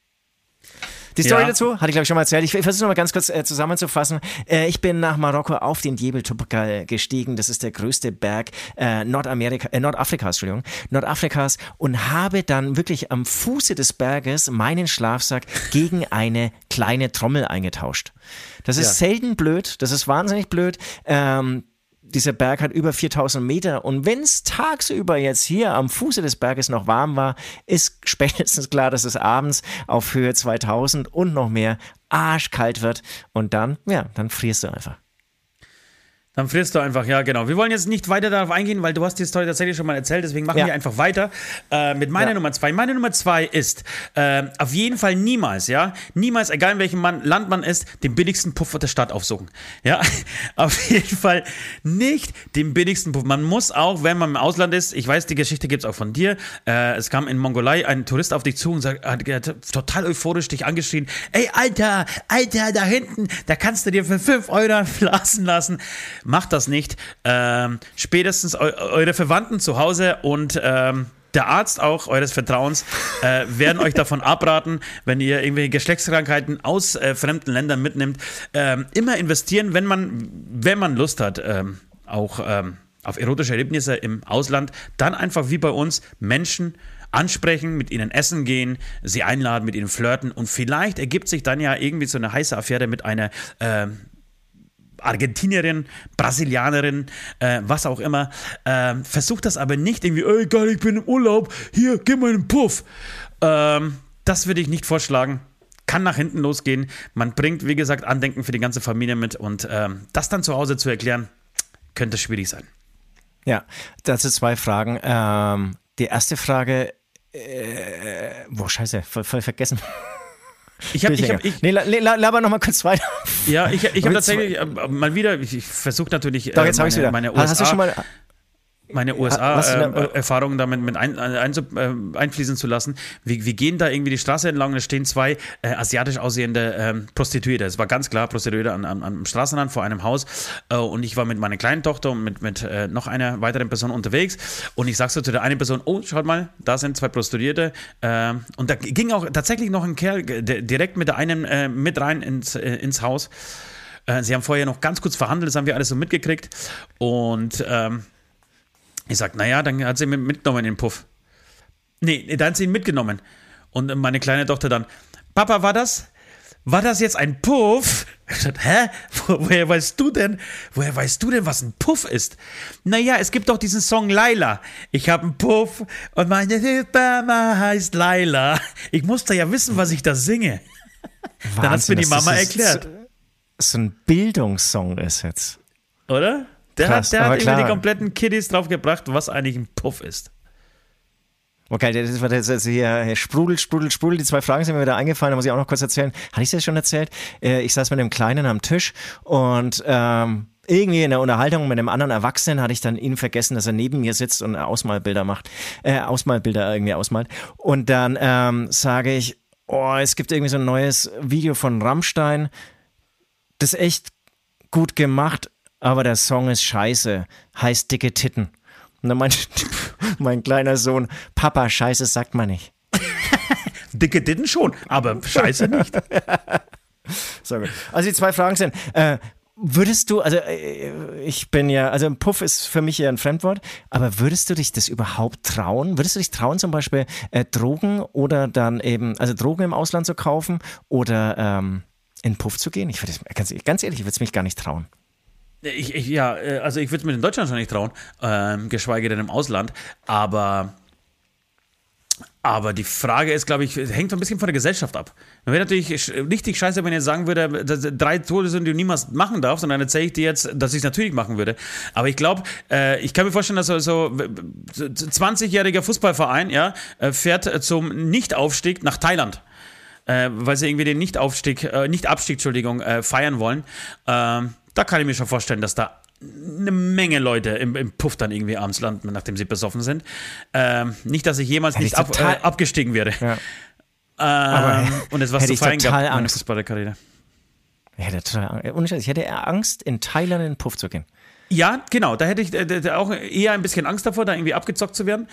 Die Story Ja. dazu hatte ich, glaube ich, schon mal erzählt. Ich versuche noch mal ganz kurz äh, zusammenzufassen. Äh, ich bin nach Marokko auf den Jebel gestiegen. Das ist der größte Berg äh, Nordamerika, äh, Nordafrikas, Entschuldigung, Nordafrikas und habe dann wirklich am Fuße des Berges meinen Schlafsack gegen eine kleine Trommel eingetauscht. Das ist Ja. selten blöd. Das ist wahnsinnig blöd. Ähm, dieser Berg hat über 4000 Meter und wenn es tagsüber jetzt hier am Fuße des Berges noch warm war, ist spätestens klar, dass es abends auf Höhe 2000 und noch mehr arschkalt wird und dann, ja, dann frierst du einfach. Dann frierst du einfach, ja, genau. Wir wollen jetzt nicht weiter darauf eingehen, weil du hast die Story tatsächlich schon mal erzählt, deswegen machen Ja. wir einfach weiter äh, mit meiner Ja. Nummer zwei. Meine Nummer zwei ist äh, auf jeden Fall niemals, ja, niemals, egal in welchem Mann, Land man ist, den billigsten Puff der Stadt aufsuchen. Ja, auf jeden Fall nicht den billigsten Puff. Man muss auch, wenn man im Ausland ist, ich weiß, die Geschichte gibt es auch von dir, äh, es kam in Mongolei ein Tourist auf dich zu und sagt, hat, hat total euphorisch dich angeschrien, ey, Alter, Alter, da hinten, da kannst du dir für 5 Euro blasen lassen. Macht das nicht. Ähm, spätestens eu eure Verwandten zu Hause und ähm, der Arzt auch eures Vertrauens äh, werden euch davon abraten, wenn ihr irgendwelche Geschlechtskrankheiten aus äh, fremden Ländern mitnimmt. Ähm, immer investieren, wenn man, wenn man Lust hat, ähm, auch ähm, auf erotische Erlebnisse im Ausland, dann einfach wie bei uns Menschen ansprechen, mit ihnen essen gehen, sie einladen, mit ihnen flirten und vielleicht ergibt sich dann ja irgendwie so eine heiße Affäre mit einer ähm, Argentinierin, Brasilianerin, äh, was auch immer. Ähm, versucht das aber nicht irgendwie, ey geil, ich bin im Urlaub, hier, gib mal einen Puff. Ähm, das würde ich nicht vorschlagen. Kann nach hinten losgehen. Man bringt, wie gesagt, Andenken für die ganze Familie mit und ähm, das dann zu Hause zu erklären, könnte schwierig sein. Ja, dazu zwei Fragen. Ähm, die erste Frage, äh, boah, scheiße, voll, voll vergessen. Ich habe, ich hab, ich, nee, la, la, laber noch mal kurz weiter. ja, ich, ich habe tatsächlich äh, mal wieder, ich, ich versuche natürlich Doch, äh, jetzt habe ich meine, wieder. meine USA, Hast du schon mal, meine hast du denn- USA-Erfahrungen damit mit ein, ein, äh, einfließen zu lassen. Wir, wir gehen da irgendwie die Straße entlang, da stehen zwei äh, asiatisch aussehende ähm, Prostituierte. Es war ganz klar Prostituierte an, an, am Straßenrand vor einem Haus. Äh, und ich war mit meiner kleinen Tochter und mit, mit äh, noch einer weiteren Person unterwegs. Und ich sag so zu der einen Person, oh, schaut mal, da sind zwei Prostituierte. Äh, und da ging auch tatsächlich noch ein Kerl äh, direkt mit der einen äh, mit rein ins, äh, ins Haus. Äh, Sie haben vorher noch ganz kurz verhandelt, das haben wir alles so mitgekriegt. Und ähm, ich sag, naja, dann hat sie ihn mitgenommen in den Puff. Nee, dann hat sie ihn mitgenommen. Und meine kleine Tochter dann, Papa, war das? War das jetzt ein Puff? Ich sag, hä? Wo, woher weißt du denn? Woher weißt du denn, was ein Puff ist? Naja, es gibt doch diesen Song Laila. Ich habe einen Puff und meine Mama heißt Laila. Ich musste ja wissen, was ich da singe. Dann hat's mir die Wahnsinn, Mama erklärt. So, so ein Bildungssong ist jetzt. Oder? Der Krass, hat, der hat irgendwie die kompletten Kiddies draufgebracht, was eigentlich ein Puff ist. Okay, das war jetzt hier, hier Sprudel, Sprudel, Sprudel. Die zwei Fragen sind mir wieder eingefallen, da muss ich auch noch kurz erzählen. Hatte ich das schon erzählt? Äh, Ich saß mit einem Kleinen am Tisch und ähm, irgendwie in der Unterhaltung mit einem anderen Erwachsenen hatte ich dann ihn vergessen, dass er neben mir sitzt und Ausmalbilder macht, äh, Ausmalbilder irgendwie ausmalt. Und dann ähm, sage ich, oh, es gibt irgendwie so ein neues Video von Rammstein, das ist echt gut gemacht, aber der Song ist scheiße, heißt dicke Titten. Und dann meinte mein kleiner Sohn, Papa, scheiße sagt man nicht. Dicke Ditten schon, aber scheiße nicht. So gut. Also die zwei Fragen sind, äh, würdest du, also äh, ich bin ja, also Puff ist für mich eher ein Fremdwort, aber würdest du dich das überhaupt trauen? Würdest du dich trauen, zum Beispiel äh, Drogen oder dann eben, also Drogen im Ausland zu kaufen oder ähm, in Puff zu gehen? Ich würde es, ganz, ganz ehrlich, ich würde es mich gar nicht trauen. Ich, ich, ja, äh, also ich würde es mir in Deutschland schon nicht trauen, ähm, geschweige denn im Ausland. Aber, aber die Frage ist, glaube ich, hängt so ein bisschen von der Gesellschaft ab. Wäre natürlich richtig scheiße, wenn jetzt sagen würde, drei Tode sind, die du niemals machen darfst, und dann erzähle ich dir jetzt, dass ich es natürlich machen würde. Aber ich glaube, äh, ich kann mir vorstellen, dass so, so so 20-jähriger Fußballverein ja, äh, fährt zum Nichtaufstieg nach Thailand äh, weil sie irgendwie den Nicht-Aufstieg, äh, Nicht-Abstieg, Entschuldigung, äh, feiern wollen. Ähm, da kann ich mir schon vorstellen, dass da eine Menge Leute im, im Puff dann irgendwie abends landen, nachdem sie besoffen sind. Ähm, nicht, dass ich jemals Hätte nicht ich ab, total- äh, abgestiegen wäre. Ja. Ähm, und es hätte zu gab total meiner Angst. Fußballerkarriere. Ich hätte, total, äh, ohne Scheiß, ich hätte eher Angst, in Thailand in den Puff zu gehen. Ja, genau. Da hätte ich äh, auch eher ein bisschen Angst davor, da irgendwie abgezockt zu werden.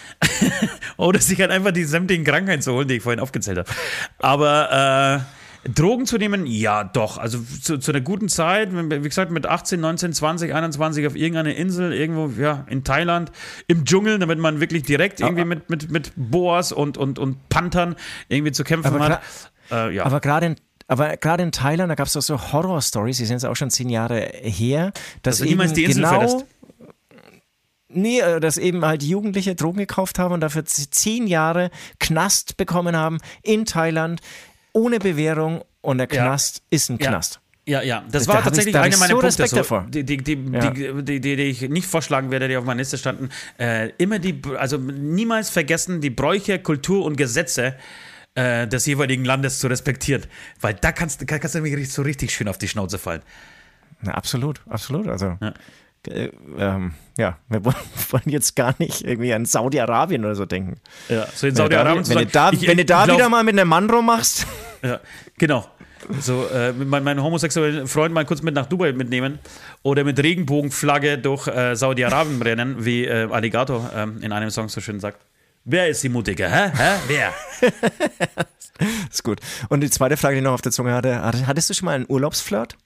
Oder sich halt einfach die sämtlichen Krankheiten zu holen, die ich vorhin aufgezählt habe. Aber äh, Drogen zu nehmen, ja, doch. Also zu, zu einer guten Zeit, wie gesagt, mit 18, 19, 20, 21 auf irgendeiner Insel, irgendwo, ja, in Thailand, im Dschungel, damit man wirklich direkt irgendwie mit, mit, mit Boas und, und, und Panthern irgendwie zu kämpfen Aber hat. Äh, ja. Aber gerade in aber gerade in Thailand, da gab es doch so Horror-Stories, die sind jetzt auch schon zehn Jahre her, dass Dass du niemals eben die Insel genau, verlässt. Nee, äh, dass eben halt Jugendliche Drogen gekauft haben und dafür zehn Jahre Knast bekommen haben in Thailand ohne Bewährung und der Ja. Knast ist ein Ja. Knast. Ja, ja, das Da war ich- tatsächlich ich meiner so Punkte, so, die, die, die, Ja. die, die, ich nicht vorschlagen werde, die auf meiner Liste standen. Äh, immer die, also niemals vergessen, die Bräuche, Kultur und Gesetze äh, des jeweiligen Landes zu respektieren. Weil da kannst, du- kannst du nämlich so richtig schön auf die Schnauze fallen. Na, absolut, absolut. Also, Ja. Äh, ähm, ja, wir wollen, wollen jetzt gar nicht irgendwie an Saudi-Arabien oder so denken. Ja, so in Wenn du da, Saudi-Arabien zu wenn du sagen, da, ich- wenn du da glaub- wieder mal mit einem Mann rummachst, Ja, genau. So, äh, mein, meinen homosexuellen Freund mal kurz mit nach Dubai mitnehmen oder mit Regenbogenflagge durch äh, Saudi-Arabien rennen, wie äh, Alligator ähm, in einem Song so schön sagt. Wer ist die Mutige? Hä? Hä? Wer? ist gut. Und die zweite Frage, die ich noch auf der Zunge hatte- hattest du schon mal einen Urlaubsflirt?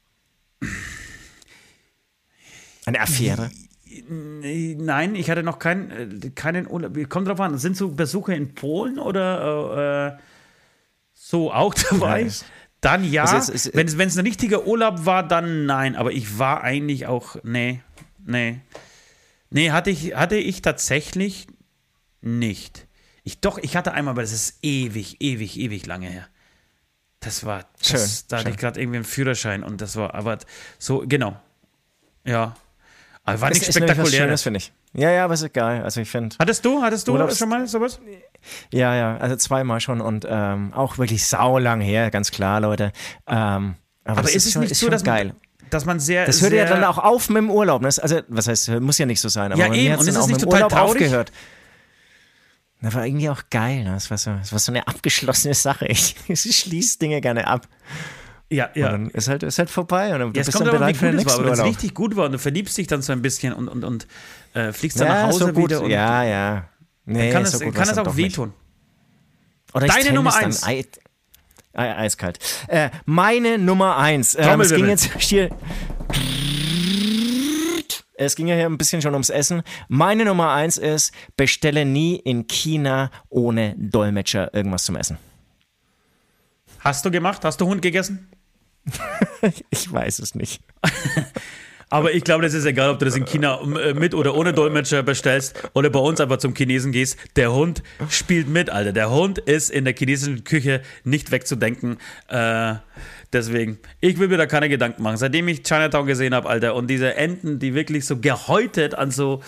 Eine Affäre? Nein, ich hatte noch keinen, äh, keinen Urlaub. Kommt drauf an, sind so Besuche in Polen oder äh, so auch dabei? Es- dann ja. ist- es- wenn, es, wenn es ein richtiger Urlaub war, dann nein. Aber ich war eigentlich auch, nee, nee. Nee, hatte ich, hatte ich tatsächlich nicht. Ich doch, ich hatte einmal, aber das ist ewig, ewig, ewig lange her. Das war, das, Schön, da hatte schön. ich gerade irgendwie einen Führerschein und das war, aber so, genau. Ja. Aber war Das nichts ist was Spektakuläres. Schönes, finde ich. Ja, ja, aber ist egal. Also ich finde, Hattest du, hattest du Urlaubs- schon mal sowas? ja, ja, also zweimal schon und ähm, auch wirklich saulang her, ganz klar, Leute. Ähm, aber Aber das ist es schon, nicht ist so, dass geil. man, dass man sehr, Das hört ja dann auch auf mit dem Urlaub. Ne? Das- Also, was heißt, muss ja nicht so sein, aber Ja, eben. Und ist es auch nicht mit dem Urlaub traurig? aufgehört. Das war irgendwie auch geil. Ne? Das, war so, das war so eine abgeschlossene Sache. Ich, ich schließe Dinge gerne ab. Ja, Und ja. dann ist halt, ist halt vorbei und dann, Ja, es bist kommt dann aber, bereit für den war. nächsten wenn es richtig gut war und du verliebst dich dann so ein bisschen und, und, und äh, fliegst dann nach Ja, Hause so gut. wieder. Und ja, ja. Nee, kann so gut kann dann auch wehtun. Oder Deine Nummer eins. Ei, Ei, eiskalt. Äh, meine Nummer eins. Ähm, es ging jetzt hier. Es ging ja hier ein bisschen schon ums Essen. Meine Nummer eins ist, bestelle nie in China ohne Dolmetscher irgendwas zum Essen. Hast du gemacht? Hast du Hund gegessen? Ich weiß es nicht. Aber ich glaube, das ist egal, ob du das in China äh, mit oder ohne Dolmetscher bestellst oder bei uns einfach zum Chinesen gehst. Der Hund spielt mit, Alter. Der Hund ist in der chinesischen Küche nicht wegzudenken. Äh, deswegen, ich will mir da keine Gedanken machen. Seitdem ich Chinatown gesehen habe, Alter, und diese Enten, die wirklich so gehäutet an so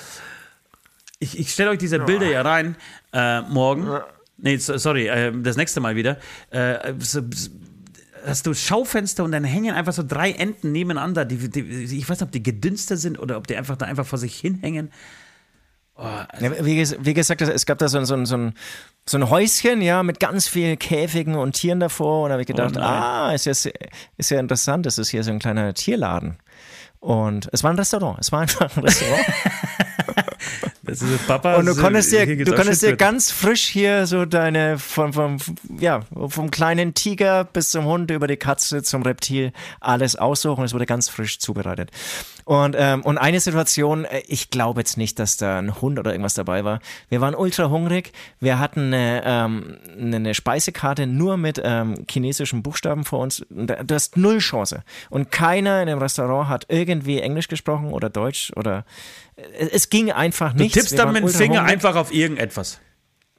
Ich, ich stelle euch diese Bilder ja rein äh, morgen. Nee, so- sorry, äh, das nächste Mal wieder. Äh, so, so- hast du Schaufenster und dann hängen einfach so drei Enten nebeneinander. Die, die, ich weiß nicht, ob die gedünstet sind oder ob die einfach da einfach vor sich hinhängen. Ja, wie, ges- wie gesagt, es gab da so, ein- so, so, ein, so ein Häuschen, ja, mit ganz vielen Käfigen und Tieren davor. Und da habe ich gedacht, nein. ah, ist ja, ist ja interessant, das ist hier so ein kleiner Tierladen. Und es war ein Restaurant, es war einfach ein Restaurant. Das ist Papa. Und du konntest dir, du konntest dir ganz frisch hier so deine, vom, vom, ja, vom kleinen Tiger bis zum Hund, über die Katze zum Reptil, alles aussuchen. Es wurde ganz frisch zubereitet. Und, ähm, und eine Situation, äh, ich glaube jetzt nicht, dass da ein Hund oder irgendwas dabei war. Wir waren ultra hungrig. Wir hatten eine, ähm, eine- Speisekarte nur mit ähm, chinesischen Buchstaben vor uns. Du hast null Chance. Und keiner in dem Restaurant hat irgendwie Englisch gesprochen oder Deutsch oder es ging einfach Du nicht. tippst dann mit dem Finger einfach auf irgendetwas.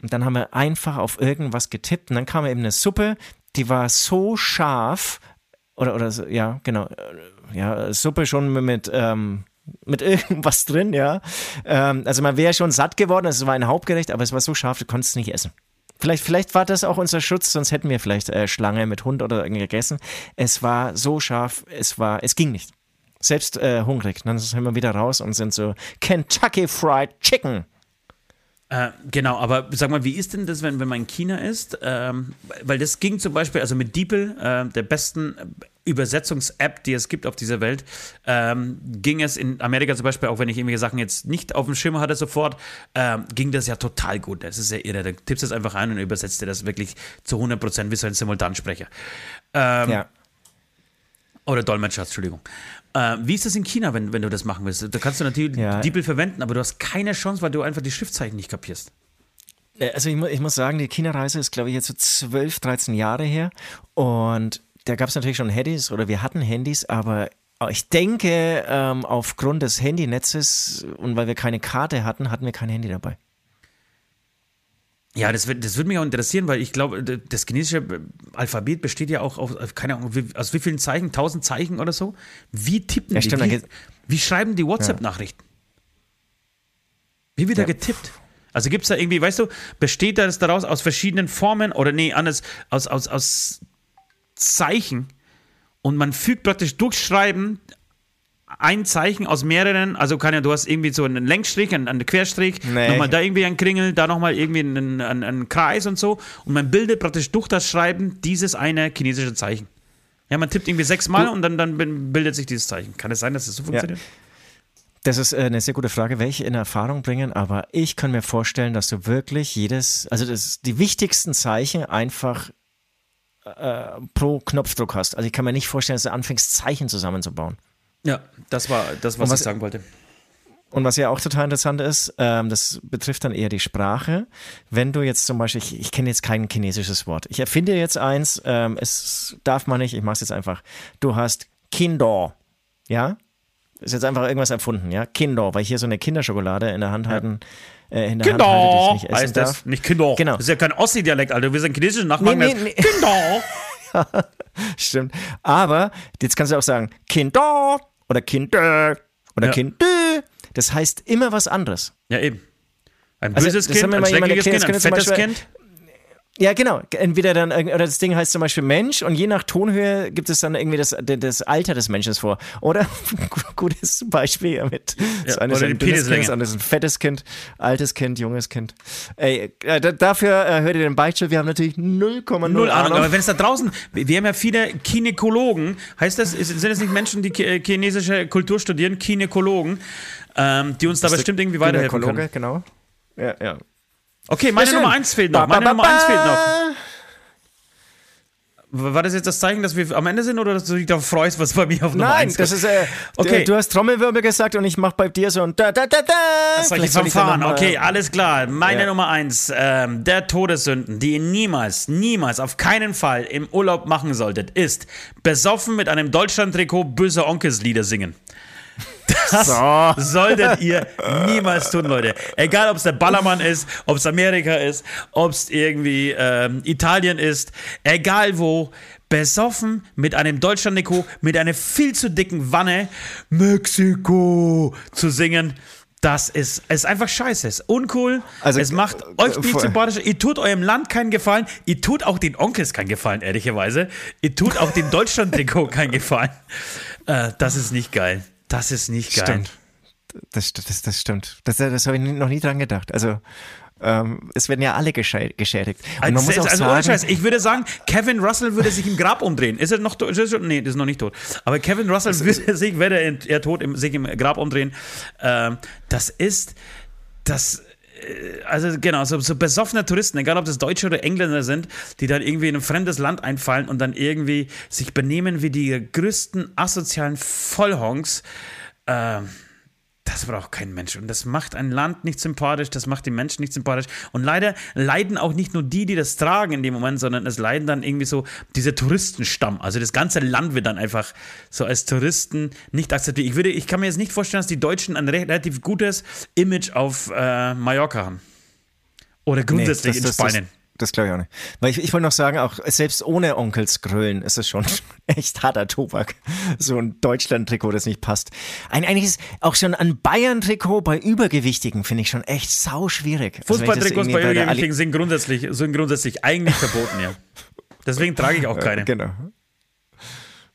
Und dann haben wir einfach auf irgendwas getippt und dann kam eben eine Suppe, die war so scharf, oder, oder so, ja, genau, ja, Suppe schon mit, ähm, mit irgendwas drin, ja. Ähm, also man wäre schon satt geworden, es war ein Hauptgericht, aber es war so scharf, du konntest es nicht essen. Vielleicht, vielleicht war das auch unser Schutz, sonst hätten wir vielleicht äh, Schlange mit Hund oder irgendwie gegessen. Es war so scharf, es war, es ging nicht. Selbst äh, hungrig. Dann sind wir wieder raus und sind so Kentucky Fried Chicken. Äh, genau, aber sag mal, wie ist denn das, wenn, wenn man in China ist? Ähm, weil das ging zum Beispiel, also mit DeepL, äh, der besten Übersetzungs-App, die es gibt auf dieser Welt, ähm, ging es in Amerika zum Beispiel, auch wenn ich irgendwelche Sachen jetzt nicht auf dem Schirm hatte sofort, ähm, ging das ja total gut. Das ist ja irre. Da tippst du es einfach ein und übersetzt dir das wirklich zu 100% wie so ein Simultansprecher. Ähm, Ja. Oder Dolmetscher, Entschuldigung. Äh, wie ist das in China, wenn, wenn du das machen willst? Da kannst du natürlich Ja. DeepL verwenden, aber du hast keine Chance, weil du einfach die Schriftzeichen nicht kapierst. Äh, Also ich, mu ich muss sagen, die China-Reise ist, glaube ich, jetzt so 12, 13 Jahre her. Und da gab es natürlich schon Handys oder wir hatten Handys, aber ich denke, ähm, aufgrund des Handynetzes und weil wir keine Karte hatten, hatten wir kein Handy dabei. Ja, das, wird- das würde mich auch interessieren, weil ich glaube, das chinesische Alphabet besteht ja auch auf keine Ahnung, aus wie vielen Zeichen? Tausend Zeichen oder so? Wie tippen Ja, die? stimmt, wie, wie schreiben die WhatsApp-Nachrichten? Wie wird da Ja. getippt? Also gibt es da irgendwie, weißt du, besteht das daraus aus verschiedenen Formen oder nee, anders, aus, aus, aus Zeichen und man fügt praktisch durchschreiben ein Zeichen aus mehreren, also kann ja, du hast irgendwie so einen Längsstrich, einen, einen Querstrich, Nee. nochmal da irgendwie ein Kringel, da nochmal irgendwie einen, einen, einen Kreis und so und man bildet praktisch durch das Schreiben dieses eine chinesische Zeichen. Ja, man tippt irgendwie sechsmal und dann, dann bildet sich dieses Zeichen. Kann es sein, dass das so funktioniert? Das ist äh, eine sehr gute Frage, welche in Erfahrung bringen, aber ich kann mir vorstellen, dass du wirklich jedes, also das, die wichtigsten Zeichen einfach äh, pro Knopfdruck hast. Also ich kann mir nicht vorstellen, dass du anfängst, Zeichen zusammenzubauen. Ja, das war das, was, was- ich sagen wollte. Und was ja auch total interessant ist, ähm, das betrifft dann eher die Sprache. Wenn du jetzt zum Beispiel, ich, ich kenne jetzt kein chinesisches Wort. Ich erfinde jetzt eins, ähm, es darf man nicht, ich mache es jetzt einfach. Du hast Kinder, ja? Ist jetzt einfach irgendwas erfunden, ja? Kinder, weil ich hier so eine Kinderschokolade in der Hand halten, äh, in der Hand halte, die ich nicht essen heißt das. darf. Nicht Kinder. Genau. Das ist ja kein Ossi-Dialekt, Alter. Wir sind chinesischen Nachbarn. Nee, nee, nee. Kinder. Stimmt. Aber jetzt kannst du auch sagen, Kinder oder Kinder oder Ja. Kinder. Das heißt immer was anderes. Ja, eben. Ein Also, böses haben Kind, ein schreckliches Kind, ein fettes Kind. Ja, genau. Entweder dann, oder das Ding heißt zum Beispiel Mensch und je nach Tonhöhe gibt es dann irgendwie das, das Alter des Menschen vor. Oder, gutes Beispiel mit, das Ja, eine ist oder ein dünnes Kind, andere ist ein fettes Kind, altes Kind, junges Kind. Ey, äh, da- dafür äh, hört ihr den Beichtstuhl, wir haben natürlich 0,0 Null Ahnung, aber wenn es da draußen, wir haben ja viele Kinäkologen, heißt das, sind es nicht Menschen, die äh, chinesische Kultur studieren, Kinäkologen, ähm, die uns da bestimmt irgendwie weiterhelfen können. genau. Ja, ja. Okay, meine Ja. Nummer 1 fehlt noch, Ba, ba, meine ba, Nummer 1 ba. fehlt noch. War das jetzt das Zeichen, dass wir am Ende sind oder dass du dich darauf freust, was bei mir auf Nummer Nein, 1 das ist, äh, Okay. du, hast Trommelwirbel gesagt und ich mach bei dir so ein da, da, da, da. Vielleicht soll ich mal- okay, alles klar. Meine Ja. Nummer eins, ähm, der Todessünden, die ihr niemals, niemals, auf keinen Fall im Urlaub machen solltet, ist besoffen mit einem Deutschland-Trikot böse Onkelslieder singen. Das So. solltet ihr niemals tun, Leute. Egal, ob es der Ballermann ist, ob es Amerika ist, ob es irgendwie ähm, Italien ist, egal wo, besoffen mit einem Deutschland-Trikot, mit einer viel zu dicken Wanne Mexiko zu singen. Das ist, ist einfach scheiße. Es ist uncool. Also, es macht äh, euch nicht sympathisch. Ihr tut eurem Land keinen Gefallen. Ihr tut auch den Onkels keinen Gefallen, ehrlicherweise. Ihr tut auch dem Deutschland-Trikot keinen Gefallen. Äh, das ist nicht geil. Das ist nicht geil. Stimmt. Das, das, das stimmt. Das, das habe ich noch nie dran gedacht. Also, ähm, es werden ja alle geschä- geschädigt. Und man muss auch also, sagen, Scheiß, ich würde sagen, Kevin Russell würde sich im Grab umdrehen. Ist er noch tot? Er? Nee, ist noch nicht tot. Aber Kevin Russell würde sich, wenn er, er tot, im, sich im Grab umdrehen. Ähm, das ist, das, also genau, so, so besoffene Touristen, egal ob das Deutsche oder Engländer sind, die dann irgendwie in ein fremdes Land einfallen und dann irgendwie sich benehmen wie die größten asozialen Vollhongs. Ähm, das braucht kein Mensch. Und das macht ein Land nicht sympathisch, das macht die Menschen nicht sympathisch. Und leider leiden auch nicht nur die, die das tragen in dem Moment, sondern es leiden dann irgendwie so dieser Touristenstamm. Also das ganze Land wird dann einfach so als Touristen nicht akzeptiert. Ich, würde, ich kann mir jetzt nicht vorstellen, dass die Deutschen ein re- relativ gutes Image auf äh, Mallorca haben. Oder nee, grundsätzlich das, in das, das, Spanien. Das glaube ich auch nicht. Weil ich, ich wollte noch sagen, auch selbst ohne Onkels Grölen ist es schon echt harter Tobak. So ein Deutschland-Trikot, das nicht passt. Ein, eigentlich ist auch schon ein Bayern-Trikot bei Übergewichtigen, finde ich schon echt sau schwierig. Also Fußballtrikots irgendwie bei Übergewichtigen sind grundsätzlich, sind grundsätzlich eigentlich verboten, ja. Deswegen trage ich auch keine. Genau.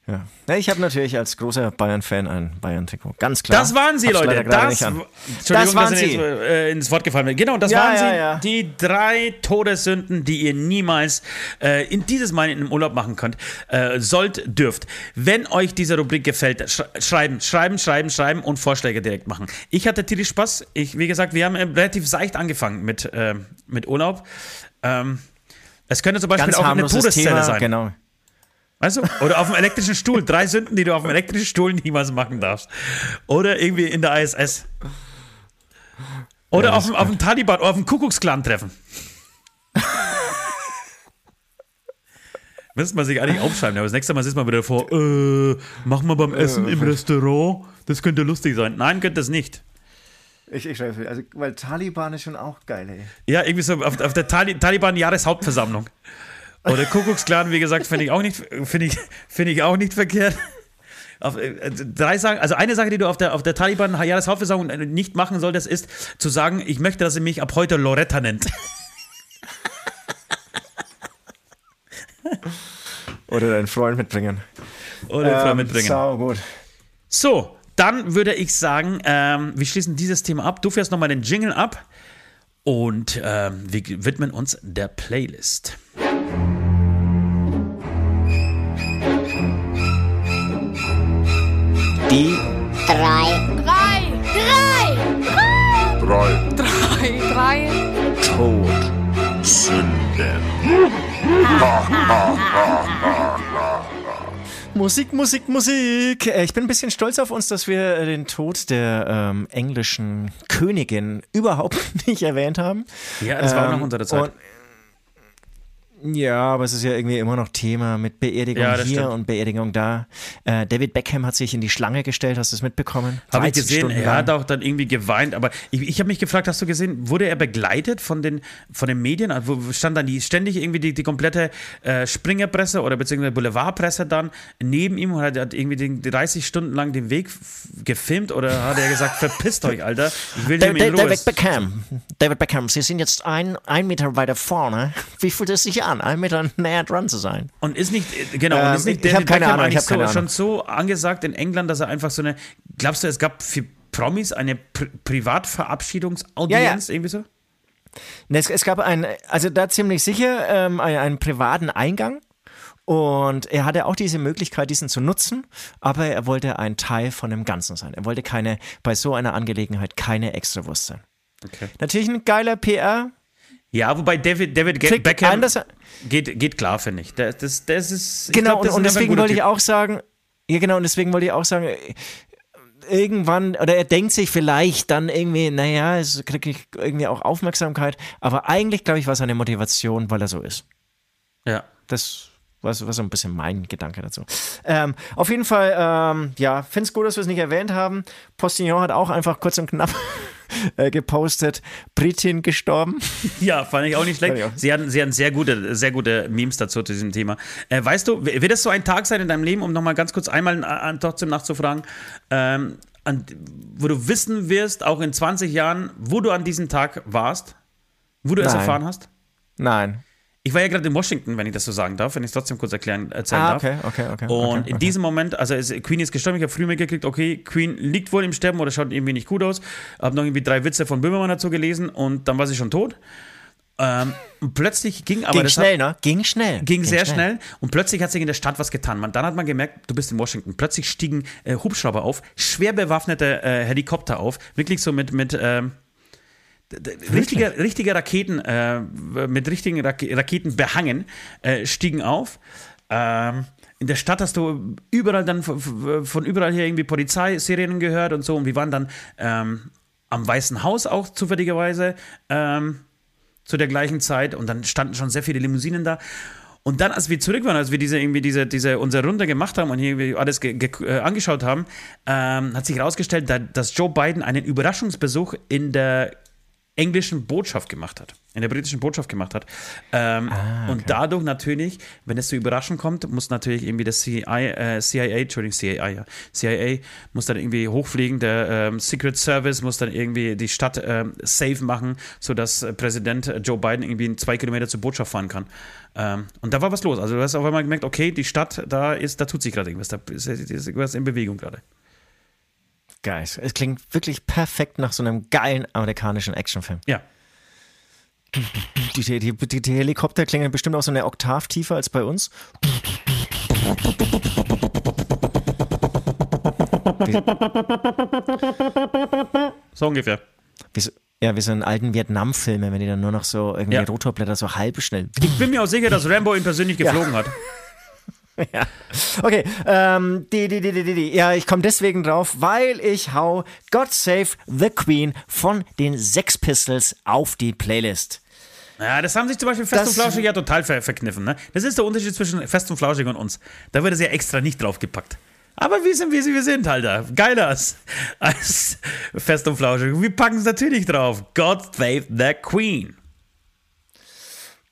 Ja. Ja, ich habe natürlich als großer Bayern-Fan ein Bayern-Trikot. Ganz klar. Das waren sie, Hab's Leute. Das, Das waren dass ich sie. jetzt, äh, ins Wort gefallen bin. Genau, das Ja, waren ja, sie. Die drei Todessünden, die ihr niemals äh, in dieses Mal in einem Urlaub machen könnt, äh, sollt, dürft. Wenn euch diese Rubrik gefällt, sch schreiben, schreiben, schreiben, schreiben und Vorschläge direkt machen. Ich hatte tierisch Spaß. Ich, wie gesagt, wir haben äh, relativ seicht angefangen mit, äh, mit Urlaub. Ähm, es könnte zum Beispiel Ganz auch eine Todeszelle sein. genau. Weißt du? Oder auf dem elektrischen Stuhl. Drei Sünden, die du auf dem elektrischen Stuhl niemals machen darfst. Oder irgendwie in der ISS. Oder Ja, auf, das dem, auf dem Taliban oder auf dem Kuckucksklan treffen. Müsste man sich eigentlich aufschreiben, aber das nächste Mal sitzt man wieder vor, äh, machen wir beim Essen im Restaurant, das könnte lustig sein. Nein, könnte es nicht. Ich, ich schreibe, also, weil Taliban ist schon auch geil, ey. Ja, irgendwie so auf, auf der Tali Taliban-Jahreshauptversammlung. Oder Kuckucksklan, wie gesagt, finde ich auch nicht, finde ich, finde ich auch nicht verkehrt. Auf, äh, drei Sachen, also eine Sache, die du auf der, auf der Taliban-Jahreshauptversammlung äh, nicht machen solltest, ist zu sagen, ich möchte, dass ihr mich ab heute Loretta nennt. Oder deinen Freund mitbringen. Oder ähm, Ähm, mitbringen. Sau gut. So, dann würde ich sagen, ähm, wir schließen dieses Thema ab. Du fährst nochmal den Jingle ab und ähm, wir widmen uns der Playlist. Die drei, Drei. Drei. Drei Drei. Drei. Todsünden. Musik, Musik, Musik. Äh, Ich bin ein bisschen stolz auf uns, dass wir den Tod der ähm, englischen Königin überhaupt nicht erwähnt haben. Ja, das war auch Ähm, noch unsere Zeit. und- ja, aber es ist ja irgendwie immer noch Thema mit Beerdigung Ja, hier stimmt. und Beerdigung da. Äh, David Beckham hat sich in die Schlange gestellt, hast du es mitbekommen? Habe ich 13 gesehen, Stunden er lang. hat auch dann irgendwie geweint, aber ich, ich habe mich gefragt, hast du gesehen, wurde er begleitet von den, von den Medien? Also wo stand dann die, ständig irgendwie die, die komplette äh, Springerpresse oder beziehungsweise Boulevardpresse dann neben ihm und hat, hat irgendwie den 30 Stunden lang den Weg gefilmt oder hat er gesagt, verpisst euch, Alter, ich will nicht in Ruhe. David Beckham, David Beckham, Sie sind jetzt ein, ein Meter weiter vorne. Wie fühlt es sich an, ein Meter näher dran zu sein? Und ist nicht, äh, genau, und Ähm, ist nicht ich David keine Beckham Ahnung, ich eigentlich hab keine so, schon so angesagt in England, dass er einfach so eine, glaubst du, es gab für Promis eine Pri Privatverabschiedungsaudienz, irgendwie so? Ne, Es, es gab ein, also da ziemlich sicher ähm, einen, einen privaten Eingang. Und er hatte auch diese Möglichkeit, diesen zu nutzen, aber er wollte ein Teil von dem Ganzen sein. Er wollte keine, bei so einer Angelegenheit keine Extrawurst sein. Okay. Natürlich ein geiler PR. Ja, wobei David, David Ge- Trick Beckham Anderson- geht, geht klar, finde ich. Das, das, das ist, Genau, glaub, das und, und ein deswegen wollte ich auch sagen, ja genau, und deswegen wollte ich auch sagen, irgendwann, oder er denkt sich vielleicht dann irgendwie, naja, es kriegt ich irgendwie auch Aufmerksamkeit, aber eigentlich, glaube ich, war seine Motivation, weil er so ist. Ja. Das war so, war so ein bisschen mein Gedanke dazu. Ähm, auf jeden Fall, ähm, ja, finde es gut, dass wir es nicht erwähnt haben. Postillon hat auch einfach kurz und knapp äh, gepostet, Britin gestorben. ja, fand ich auch nicht schlecht. Auch. Sie hatten, sie hatten sehr, gute, sehr gute Memes dazu zu diesem Thema. Äh, weißt du, wird das so ein Tag sein in deinem Leben, um nochmal ganz kurz einmal äh, trotzdem nachzufragen, ähm, an, wo du wissen wirst, auch in 20 Jahren, wo du an diesem Tag warst? Wo du es Nein. erfahren hast? Nein. Ich war ja gerade in Washington, wenn ich das so sagen darf, wenn ich es trotzdem kurz erklären, erzählen Ah, darf. okay, okay, okay. Und okay, in diesem Moment, also es, Queen ist gestorben, ich habe früh mitgekriegt, okay, Queen liegt wohl im Sterben oder schaut irgendwie nicht gut aus. Habe noch irgendwie drei Witze von Böhmermann dazu gelesen und dann war sie schon tot. Ähm, und plötzlich ging aber Ging das schnell, ne? Ging schnell. ging sehr schnell. und plötzlich hat sich in der Stadt was getan. Man, dann hat man gemerkt, du bist in Washington. Plötzlich stiegen äh, Hubschrauber auf, schwer bewaffnete äh, Helikopter auf, wirklich so mit, mit ähm, richtige, richtige Raketen, äh, mit richtigen Rak Raketen behangen, äh, stiegen auf. Ähm, in der Stadt hast du überall dann von, überall her irgendwie Polizeisirenen gehört und so. Und wir waren dann ähm, am Weißen Haus auch zufälligerweise. Ähm, zu der gleichen Zeit und dann standen schon sehr viele Limousinen da. Und dann, als wir zurück waren, als wir diese, irgendwie diese, diese, unsere Runde gemacht haben und irgendwie alles äh, angeschaut haben, ähm, hat sich herausgestellt, da, dass Joe Biden einen Überraschungsbesuch in der englischen Botschaft gemacht hat, in der britischen Botschaft gemacht hat. Ähm, Und dadurch natürlich, wenn es zu Überraschungen kommt, muss natürlich irgendwie das CIA, äh, CIA Entschuldigung, CIA, ja, CIA muss dann irgendwie hochfliegen, der ähm, Secret Service muss dann irgendwie die Stadt ähm, safe machen, sodass äh, Präsident Joe Biden irgendwie in zwei Kilometer zur Botschaft fahren kann. Ähm, und da war was los. Also du hast auf einmal gemerkt, okay, die Stadt, da ist, da tut sich gerade irgendwas, da ist, ist irgendwas in Bewegung gerade. Geil. Es klingt wirklich perfekt nach so einem geilen amerikanischen Actionfilm. Ja. Die, die, die, die, Helikopter klingen bestimmt auch so eine Oktav tiefer als bei uns. So ungefähr. Wie so, ja, wie so in alten Vietnam-Filmen, wenn die dann nur noch so irgendwie Ja. Rotorblätter so halb schnell. Ich bin mir auch sicher, dass Rambo ihn persönlich geflogen hat. Ja. Okay, ähm, die, die, die, die, die, die. Ja, ich komme deswegen drauf, weil ich hau God Save the Queen von den Sex Pistols auf die Playlist. Ja, das haben sich zum Beispiel Fest Das- und Flauschig ja total ver verkniffen. Ne? Das ist der Unterschied zwischen Fest und Flauschig und uns. Da wird es ja extra nicht draufgepackt. Aber wir sind, wie wir sind, Alter. Geiler als, als Fest und Flauschig. Wir packen es natürlich drauf. God save the Queen.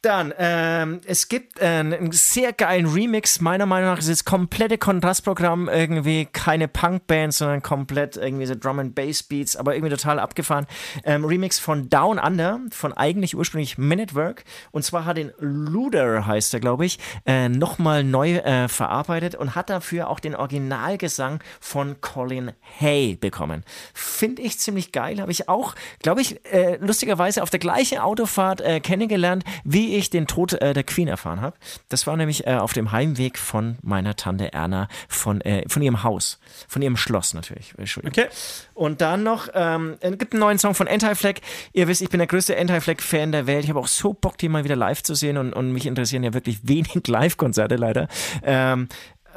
Dann, ähm, es gibt äh, einen sehr geilen Remix. Meiner Meinung nach ist es komplette Kontrastprogramm. Irgendwie keine Punkband, sondern komplett irgendwie so Drum and Bass Beats, aber irgendwie total abgefahren. Ähm, Remix von Down Under, von eigentlich ursprünglich Man at Work. Und zwar hat den Luder, heißt er, glaube ich, äh, nochmal neu äh, verarbeitet und hat dafür auch den Originalgesang von Colin Hay bekommen. Finde ich ziemlich geil. Habe ich auch, glaube ich, äh, lustigerweise auf der gleichen Autofahrt äh, kennengelernt, wie ich den Tod äh, der Queen erfahren habe. Das war nämlich äh, auf dem Heimweg von meiner Tante Erna von, äh, von ihrem Haus, von ihrem Schloss natürlich. Entschuldigung. Okay. Und dann noch, ähm, es gibt einen neuen Song von Anti-Flag. Ihr wisst, ich bin der größte Anti-Flag-Fan der Welt. Ich habe auch so Bock, die mal wieder live zu sehen und, und mich interessieren ja wirklich wenig Live-Konzerte leider. Ähm,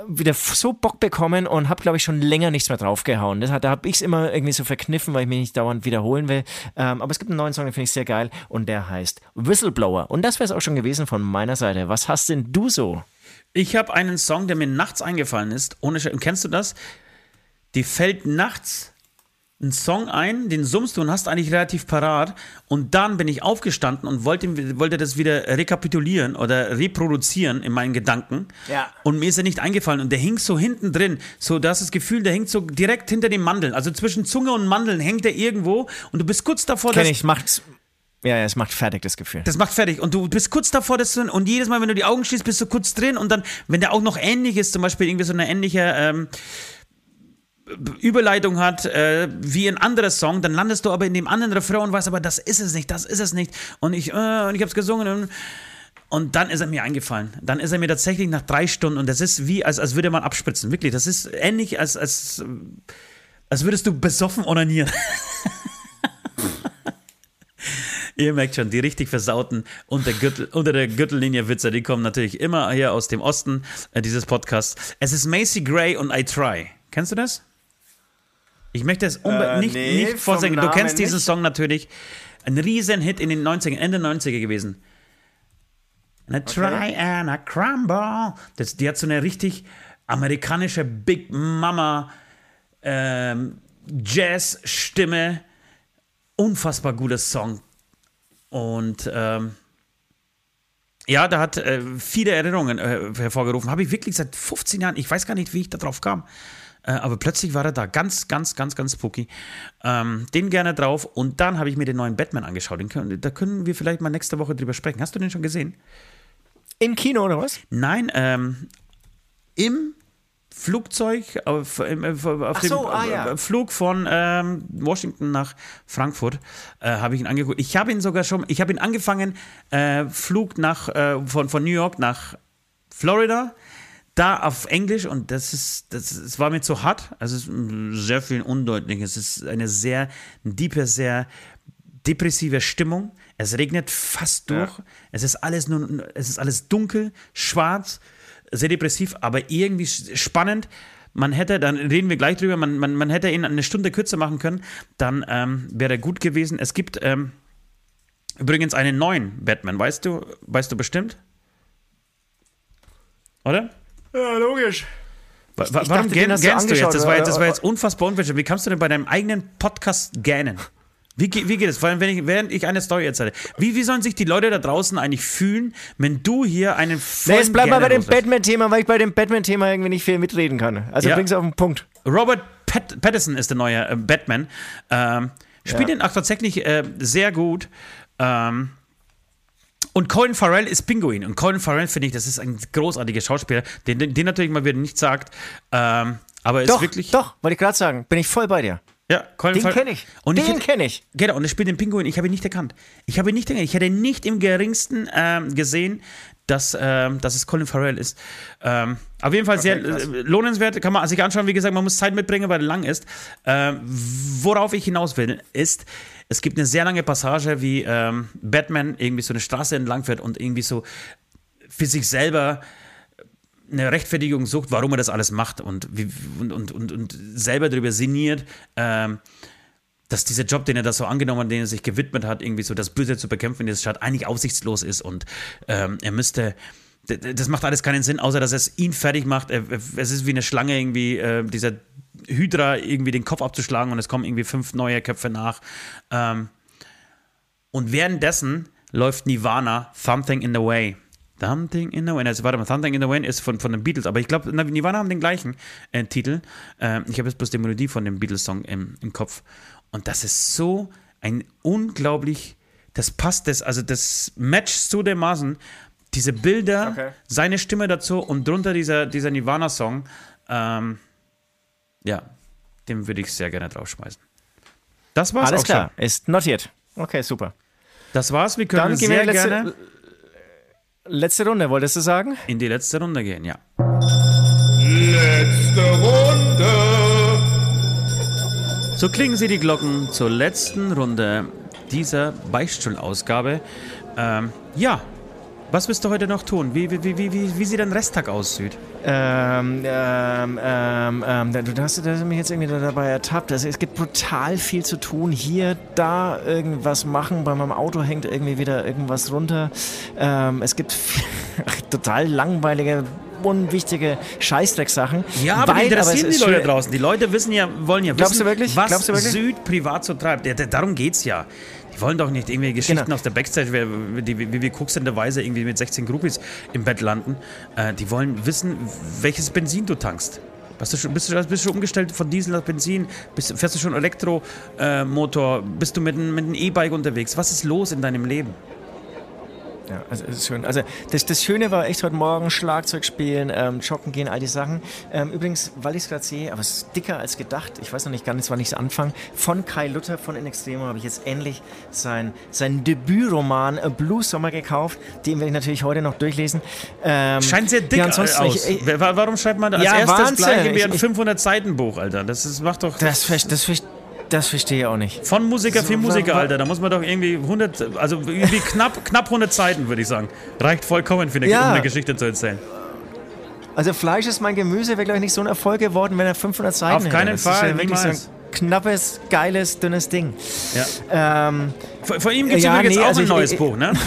wieder so Bock bekommen und habe, glaube ich, schon länger nichts mehr draufgehauen. Das hat, da habe ich es immer irgendwie so verkniffen, weil ich mich nicht dauernd wiederholen will. Ähm, aber es gibt einen neuen Song, den finde ich sehr geil und der heißt Whistleblower. Und das wäre es auch schon gewesen von meiner Seite. Was hast denn du so? Ich habe einen Song, der mir nachts eingefallen ist. Ohne Sch Kennst du das? Die fällt nachts ein Song ein, den summst du und hast eigentlich relativ parat. Und dann bin ich aufgestanden und wollte, wollte das wieder rekapitulieren oder reproduzieren in meinen Gedanken. Ja. Und mir ist er nicht eingefallen. Und der hing so hinten drin. So, da hast das Gefühl, der hängt so direkt hinter den Mandeln. Also zwischen Zunge und Mandeln hängt er irgendwo. Und du bist kurz davor, Kenn dass ich, es macht, ja, ja, es macht fertig das Gefühl. das macht fertig. Und du bist kurz davor, das zu, und jedes Mal, wenn du die Augen schließt, bist du kurz drin. Und dann, wenn der auch noch ähnlich ist, zum Beispiel irgendwie so eine ähnliche ähm, Überleitung hat äh, wie ein anderer Song, dann landest du aber in dem anderen Refrain und weißt aber, das ist es nicht, das ist es nicht. Und ich, äh, und ich hab's gesungen und, und dann ist er mir eingefallen. Dann ist er mir tatsächlich nach drei Stunden und das ist wie, als, als würde man abspritzen. Wirklich, das ist ähnlich, als, als, als würdest du besoffen onanieren. Ihr merkt schon, die richtig versauten unter, Gürtel, unter der Gürtellinie Witze, die kommen natürlich immer hier aus dem Osten äh, dieses Podcasts. Es ist Macy Gray und I Try. Kennst du das? Ich möchte es Äh, nicht, nee, nicht vorsingen. Du kennst Namen diesen nicht. Song natürlich. Ein Riesenhit in den 90ern, Ende 90er gewesen. And I try and I crumble. Das, die hat so eine richtig amerikanische Big Mama ähm, Jazz-Stimme. Unfassbar guter Song. Und ähm, ja, da hat äh, viele Erinnerungen äh, hervorgerufen. Habe ich wirklich seit 15 Jahren, ich weiß gar nicht, wie ich darauf kam. Äh, aber plötzlich war er da. Ganz, ganz, ganz, ganz spooky. Ähm, den gerne drauf. Und dann habe ich mir den neuen Batman angeschaut. Können, da können wir vielleicht mal nächste Woche drüber sprechen. Hast du den schon gesehen? Im Kino oder was? Nein, ähm, im Flugzeug, auf, im, auf Ach dem so, ah, ja. äh, Flug von ähm, Washington nach Frankfurt äh, habe ich ihn angeguckt. Ich habe ihn sogar schon, ich habe ihn angefangen, äh, Flug nach, äh, von, von New York nach Florida, da auf Englisch und das ist, das, es war mir zu hart, also es ist sehr viel undeutlich. Es ist eine sehr diepe, sehr depressive Stimmung. Es regnet fast durch. Es ist alles nur, es ist alles dunkel, schwarz, sehr depressiv, aber irgendwie spannend. Man hätte, dann reden wir gleich drüber, man, man, man hätte ihn eine Stunde kürzer machen können, dann ähm, wäre er gut gewesen. Es gibt ähm, übrigens einen neuen Batman, weißt du, weißt du bestimmt? Oder? Ja, logisch. Wa Ich- wa ich warum dachte, den gähn, hast du gähnst du jetzt? Das war, jetzt- das war jetzt unfassbar unverschämt. Wie kannst du denn bei deinem eigenen Podcast gähnen? Wie, wie geht es? Vor allem, wenn ich, während ich eine Story erzähle. Wie, wie sollen sich die Leute da draußen eigentlich fühlen, wenn du hier einen Nee, vollen jetzt bleib mal bei dem? Batman-Thema, weil ich bei dem Batman-Thema irgendwie nicht viel mitreden kann. Also Ja. bring's auf den Punkt. Robert Pat Pattinson ist der neue äh, Batman. Ähm, spielt Ja. ihn auch tatsächlich äh, sehr gut. Ähm, und Colin Farrell ist Pinguin. Und Colin Farrell, finde ich, das ist ein großartiger Schauspieler, den, den, den natürlich mal wieder nicht sagt. Ähm, aber ist Doch, wirklich. doch, wollte ich gerade sagen. Bin ich voll bei dir. Ja, Colin Den kenne ich. Und Den hätte- kenn ich. Genau, und er spielt den Pinguin. Ich habe ihn nicht erkannt. Ich habe ihn nicht erkannt. Ich hätte nicht im geringsten ähm, gesehen, dass, ähm, dass es Colin Farrell ist. Ähm, auf jeden Fall sehr krass. äh, lohnenswert. Kann man sich anschauen. Wie gesagt, man muss Zeit mitbringen, weil er lang ist. Ähm, worauf ich hinaus will, ist, es gibt eine sehr lange Passage, wie ähm, Batman irgendwie so eine Straße entlang fährt und irgendwie so für sich selber eine Rechtfertigung sucht, warum er das alles macht und, wie, und, und, und, und selber darüber sinniert, ähm, dass dieser Job, den er da so angenommen hat, den er sich gewidmet hat, irgendwie so das Böse zu bekämpfen in dieser Stadt, eigentlich aussichtslos ist und ähm, er müsste. Das macht alles keinen Sinn, außer dass es ihn fertig macht. Es ist wie eine Schlange, irgendwie, äh, dieser Hydra irgendwie den Kopf abzuschlagen und es kommen irgendwie fünf neue Köpfe nach. Ähm, und währenddessen läuft Nirvana Something in the Way. Something in the Way. Also warte mal, Something in the Way ist von, von den Beatles, aber ich glaube, Nirvana haben den gleichen äh, Titel. Ähm, ich habe jetzt bloß die Melodie von dem Beatles-Song im, im Kopf. Und das ist so ein unglaublich, das passt, das, also das matcht so dermaßen. Diese Bilder, Okay. seine Stimme dazu und drunter dieser, dieser Nirvana-Song. Ähm, ja, den würde ich sehr gerne draufschmeißen. Das war's Alles auch klar, schon. ist notiert. Okay, super. Das war's. Wir können Dann gehen wir sehr in die letzte, gerne letzte Runde, wolltest du sagen? in die letzte Runde gehen, ja. Letzte Runde. So klingen sie die Glocken zur letzten Runde dieser Beichtstuhl-Ausgabe. Ähm, ja, was wirst du heute noch tun? Wie, wie, wie, wie, wie, sieht dein Resttag aus, Süd? Ähm, ähm, ähm, ähm, da- du hast, du hast mich jetzt irgendwie da dabei ertappt. Also, es gibt brutal viel zu tun. Hier, da irgendwas machen. Bei meinem Auto hängt irgendwie wieder irgendwas runter. Ähm, es gibt total langweilige, unwichtige Scheißdrecksachen. Ja, aber Weil- die interessieren es die Leute draußen. Die Leute wissen ja, wollen ja Glaubst wissen, du wirklich? was Glaubst du wirklich? Süd privat so treibt. Ja, da- darum geht's ja. Die wollen doch nicht irgendwie Geschichten Genau. aus der Backstage, wie, die- wie, wir kucksenderweise irgendwie mit 16 Groupies im Bett landen. Äh, die wollen wissen, welches Benzin du tankst. Bist du, schon, bist, du, bist du schon umgestellt von Diesel auf Benzin? Bist, fährst du schon Elektromotor? Äh, bist du mit, mit einem E-Bike unterwegs? Was ist los in deinem Leben? Ja, also ist schön. Also das, das Schöne war echt heute Morgen Schlagzeug spielen, ähm, joggen gehen, all die Sachen. Ähm, übrigens, weil ich es gerade sehe, aber es ist dicker als gedacht. Ich weiß noch nicht ganz, wann ich es anfange. Von Kai Luther von In Extremo habe ich jetzt endlich sein, sein Debütroman äh, Blues Sommer gekauft. Den werde ich natürlich heute noch durchlesen. Ähm, Scheint sehr dick ja, ansonsten, aus. Ich, ich, Wa- Warum schreibt man da als Ja, erstes Wahnsinn. gleich ein Ich- ich- 500-Seiten-Buch, Alter? Das ist, macht doch... das, ver- das, ver- das verstehe ich auch nicht. Von Musiker So, für Musiker, Alter. Da muss man doch irgendwie 100, also irgendwie knapp, knapp 100 Seiten, würde ich sagen. Reicht vollkommen, für eine, Ja. um eine Geschichte zu erzählen. Also Fleisch ist mein Gemüse, wäre glaube ich nicht so ein Erfolg geworden, wenn er 500 Seiten Auf hätte. keinen das Fall, Ist ja wirklich so niemals. ein knappes, geiles, dünnes Ding. Ja. Ähm, Von, von ihm gibt es Ja, übrigens nee, auch also ein ich- neues ich- Buch, ne?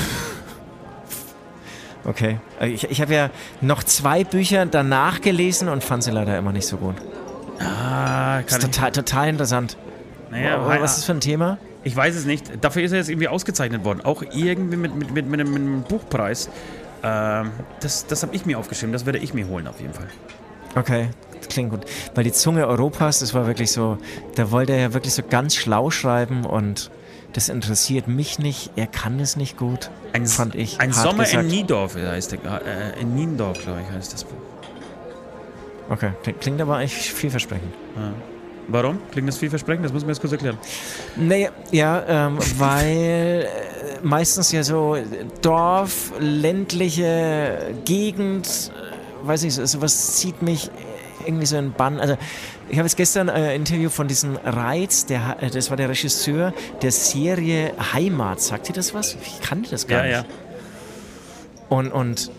Okay. Ich, ich habe ja noch zwei Bücher danach gelesen und fand sie leider immer nicht so gut. Ah, Das kann ist ich. total, total interessant. Naja, Aber was ist das für ein Thema? ich weiß es nicht. Dafür ist er jetzt irgendwie ausgezeichnet worden. Auch irgendwie mit, mit, mit, mit, einem, Buchpreis. Ähm, das das habe ich mir aufgeschrieben. Das werde ich mir holen, auf jeden Fall. Okay. klingt gut. Weil die Zunge Europas, das war wirklich so, da wollte er ja wirklich so ganz schlau schreiben und das interessiert mich nicht. Er kann es nicht gut, Ein, fand ich. Ein Sommer gesagt. in Niendorf heißt der, äh, in Niendorf, glaube ich, heißt das Buch. Okay, klingt, aber eigentlich vielversprechend. Warum? Klingt das vielversprechend? Das muss man jetzt kurz erklären. Nee, ja, ähm, weil äh, meistens ja so Dorf, ländliche Gegend, äh, weiß ich, so- sowas zieht mich irgendwie so in Bann. Also ich habe jetzt gestern äh, ein Interview von diesem Reiz, der, äh, das war der Regisseur der Serie Heimat. Sagt ihr das was? Ich kannte das gar Ja, nicht. ja. Und, und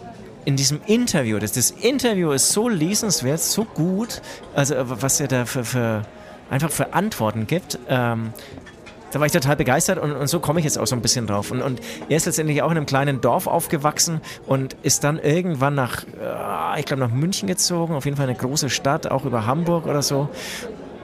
in diesem Interview, das, das Interview ist so lesenswert, so gut, also äh, was er da für, für einfach für Antworten gibt. Ähm, da war ich total begeistert und, und so komme ich jetzt auch so ein bisschen drauf. Und, und er ist letztendlich auch in einem kleinen Dorf aufgewachsen und ist dann irgendwann nach, äh, ich glaube, nach München gezogen, auf jeden Fall eine große Stadt, auch über Hamburg oder so.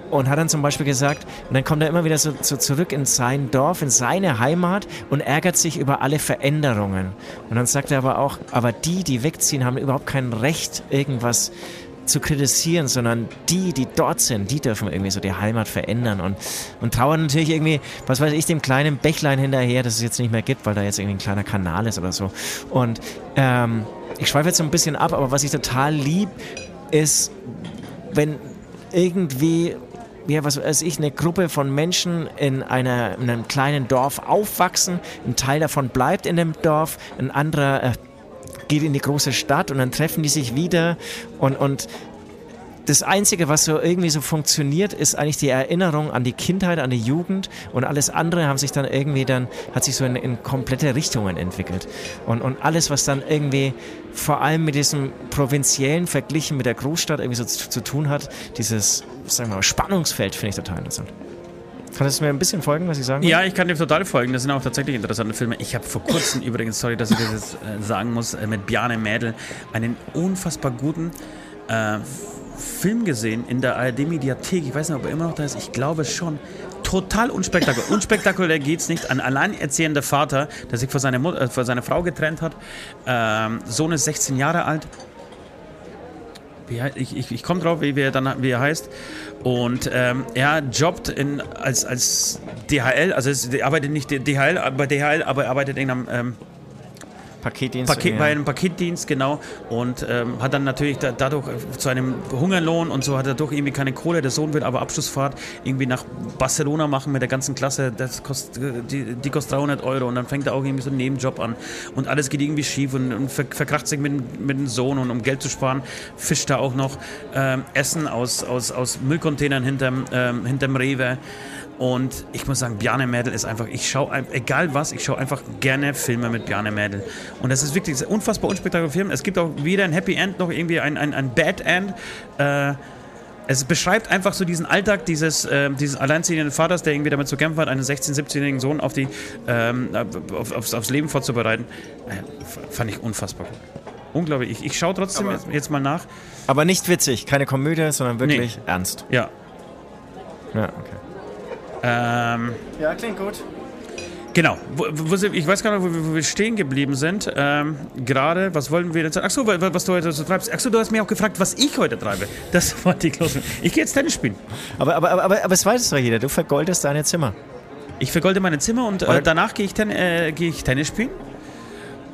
Und hat dann zum Beispiel gesagt, und dann kommt er immer wieder so, so zurück in sein Dorf, in seine Heimat und ärgert sich über alle Veränderungen. Und dann sagt er aber auch, aber die, die wegziehen, haben überhaupt kein Recht, irgendwas zu kritisieren, sondern die, die dort sind, die dürfen irgendwie so die Heimat verändern und, und trauern natürlich irgendwie, was weiß ich, dem kleinen Bächlein hinterher, das es jetzt nicht mehr gibt, weil da jetzt irgendwie ein kleiner Kanal ist oder so. Und ähm, ich schweife jetzt so ein bisschen ab, aber was ich total lieb, ist, wenn irgendwie, ja, was weiß ich, eine Gruppe von Menschen in, einer, in einem kleinen Dorf aufwachsen, ein Teil davon bleibt in dem Dorf, ein anderer äh, geht in die große Stadt und dann treffen die sich wieder und, und das Einzige, was so irgendwie so funktioniert, ist eigentlich die Erinnerung an die Kindheit, an die Jugend und alles andere haben sich dann irgendwie dann, hat sich so in, in komplette Richtungen entwickelt. Und, und alles, was dann irgendwie vor allem mit diesem Provinziellen verglichen mit der Großstadt irgendwie so zu, zu tun hat, dieses, sagen wir mal, Spannungsfeld finde ich total interessant. Kannst du mir ein bisschen folgen, was ich sagen will? Ja, ich kann dir total folgen. Das sind auch tatsächlich interessante Filme. Ich habe vor kurzem übrigens, sorry, dass ich das jetzt äh, sagen muss, äh, mit Bjarne Mädel einen unfassbar guten äh, Film gesehen in der ARD-Mediathek. Ich weiß nicht, ob er immer noch da ist. Ich glaube schon. Total unspektakulär. Unspektakulär geht's nicht. Ein alleinerziehender Vater, der sich von seiner, Mut- äh, von seiner Frau getrennt hat. Ähm, Sohn ist 16 Jahre alt. Wie, ich ich, ich komme drauf, wie, wie, er dann, wie er heißt. Und ähm, er jobbt in, als, als DHL, also er arbeitet nicht DHL, bei DHL, aber er arbeitet in einem ähm, Paketdienst. Paket, ja. bei einem Paketdienst, genau. Und ähm, hat dann natürlich da, dadurch äh, zu einem Hungerlohn und so hat er doch irgendwie keine Kohle. Der Sohn will aber Abschlussfahrt irgendwie nach Barcelona machen mit der ganzen Klasse. Das kostet, äh, die, die kostet 300 Euro und dann fängt er auch irgendwie so einen Nebenjob an. Und alles geht irgendwie schief und, und ver, verkracht sich mit, mit dem Sohn. Und um Geld zu sparen, fischt er auch noch ähm, Essen aus, aus, aus Müllcontainern hinterm, ähm, hinterm Rewe. Und ich muss sagen, Bjarne Mädel ist einfach, ich schaue, egal was, ich schaue einfach gerne Filme mit Bjarne Mädel. Und das ist wirklich ein unfassbar unspektakulärer Film. Es gibt auch weder ein Happy End noch irgendwie ein, ein, ein Bad End. Äh, es beschreibt einfach so diesen Alltag dieses, äh, dieses alleinziehenden Vaters, der irgendwie damit zu kämpfen hat, einen 16-, 17-jährigen Sohn auf die, ähm, auf, aufs, aufs Leben vorzubereiten. Äh, fand ich unfassbar gut. Unglaublich. Ich, ich schaue trotzdem jetzt, jetzt mal nach. Aber nicht witzig, keine Komödie, sondern wirklich ernst. Ja. Ja, okay. Ähm, Ja, klingt gut. Genau, wo, wo, ich weiß gar nicht, wo, wir- wo wir stehen geblieben sind. Ähm, Gerade, was wollen wir jetzt sagen? Achso, wa- was du heute so treibst. Achso, du hast mich auch gefragt, was ich heute treibe. Das wollte ich los. Ich gehe jetzt Tennis spielen. Aber, aber, aber, aber, aber es weiß es doch jeder, du vergoldest deine Zimmer. Ich vergolde meine Zimmer und äh, danach gehe ich, ten, äh, gehe ich Tennis spielen.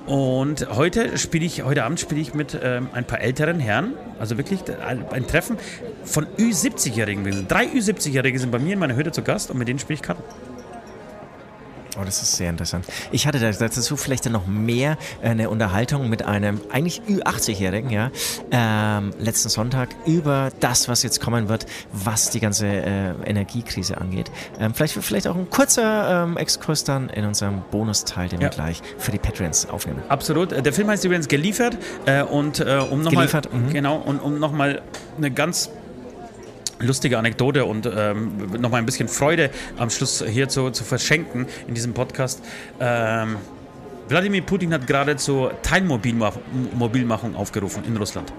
Und heute spiele ich, heute Abend spiele ich mit ähm, ein paar älteren Herren, also wirklich ein ein Treffen von Ü70-Jährigen. Drei Ü70-Jährige sind bei mir in meiner Hütte zu Gast und mit denen spiele ich Karten. Oh, das ist sehr interessant. Ich hatte da- dazu vielleicht dann noch mehr äh, eine Unterhaltung mit einem eigentlich Ü80-Jährigen, ja, ähm, letzten Sonntag über das, was jetzt kommen wird, was die ganze äh, Energiekrise angeht. Ähm, vielleicht, vielleicht auch ein kurzer ähm, Exkurs dann in unserem Bonusteil, den wir Ja. gleich für die Patreons aufnehmen. Absolut. Äh, Der Film heißt übrigens Geliefert. Äh, und äh, um nochmal. Geliefert, mhm. Genau, und um nochmal eine ganz lustige Anekdote und ähm, nochmal ein bisschen Freude am Schluss hier zu, zu verschenken in diesem Podcast. Ähm, Wladimir Putin hat gerade zur Teilmobilmachung Mobilmachung aufgerufen in Russland.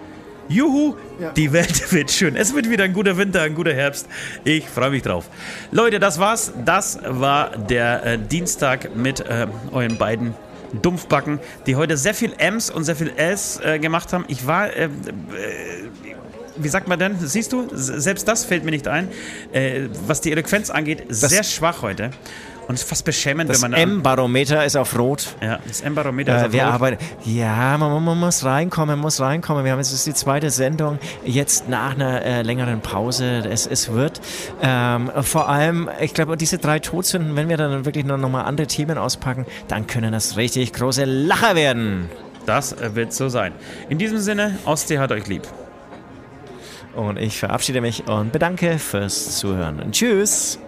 Juhu, die Welt wird schön. Es wird wieder ein guter Winter, ein guter Herbst. Ich freue mich drauf. Leute, das war's. Das war der äh, Dienstag mit äh, euren beiden Dumpfbacken, die heute sehr viel M's und sehr viel S äh, gemacht haben. Ich war, äh, äh, wie sagt man denn? Siehst du, selbst das fällt mir nicht ein. Äh, was die Eloquenz angeht, sehr schwach heute. Und es ist fast beschämend, das wenn man. M-Barometer ist auf Rot. Ja, das M-Barometer äh, ist auf wir Rot. Arbeiten, ja, man, man, muss reinkommen, muss reinkommen. Wir haben jetzt die zweite Sendung, jetzt nach einer äh, längeren Pause. Es, es wird ähm, vor allem, ich glaube, diese drei Todsünden, wenn wir dann wirklich noch, noch mal andere Themen auspacken, dann können das richtig große Lacher werden. Das wird so sein. In diesem Sinne, Ostsee hat euch lieb. Und ich verabschiede mich und bedanke fürs Zuhören. Tschüss.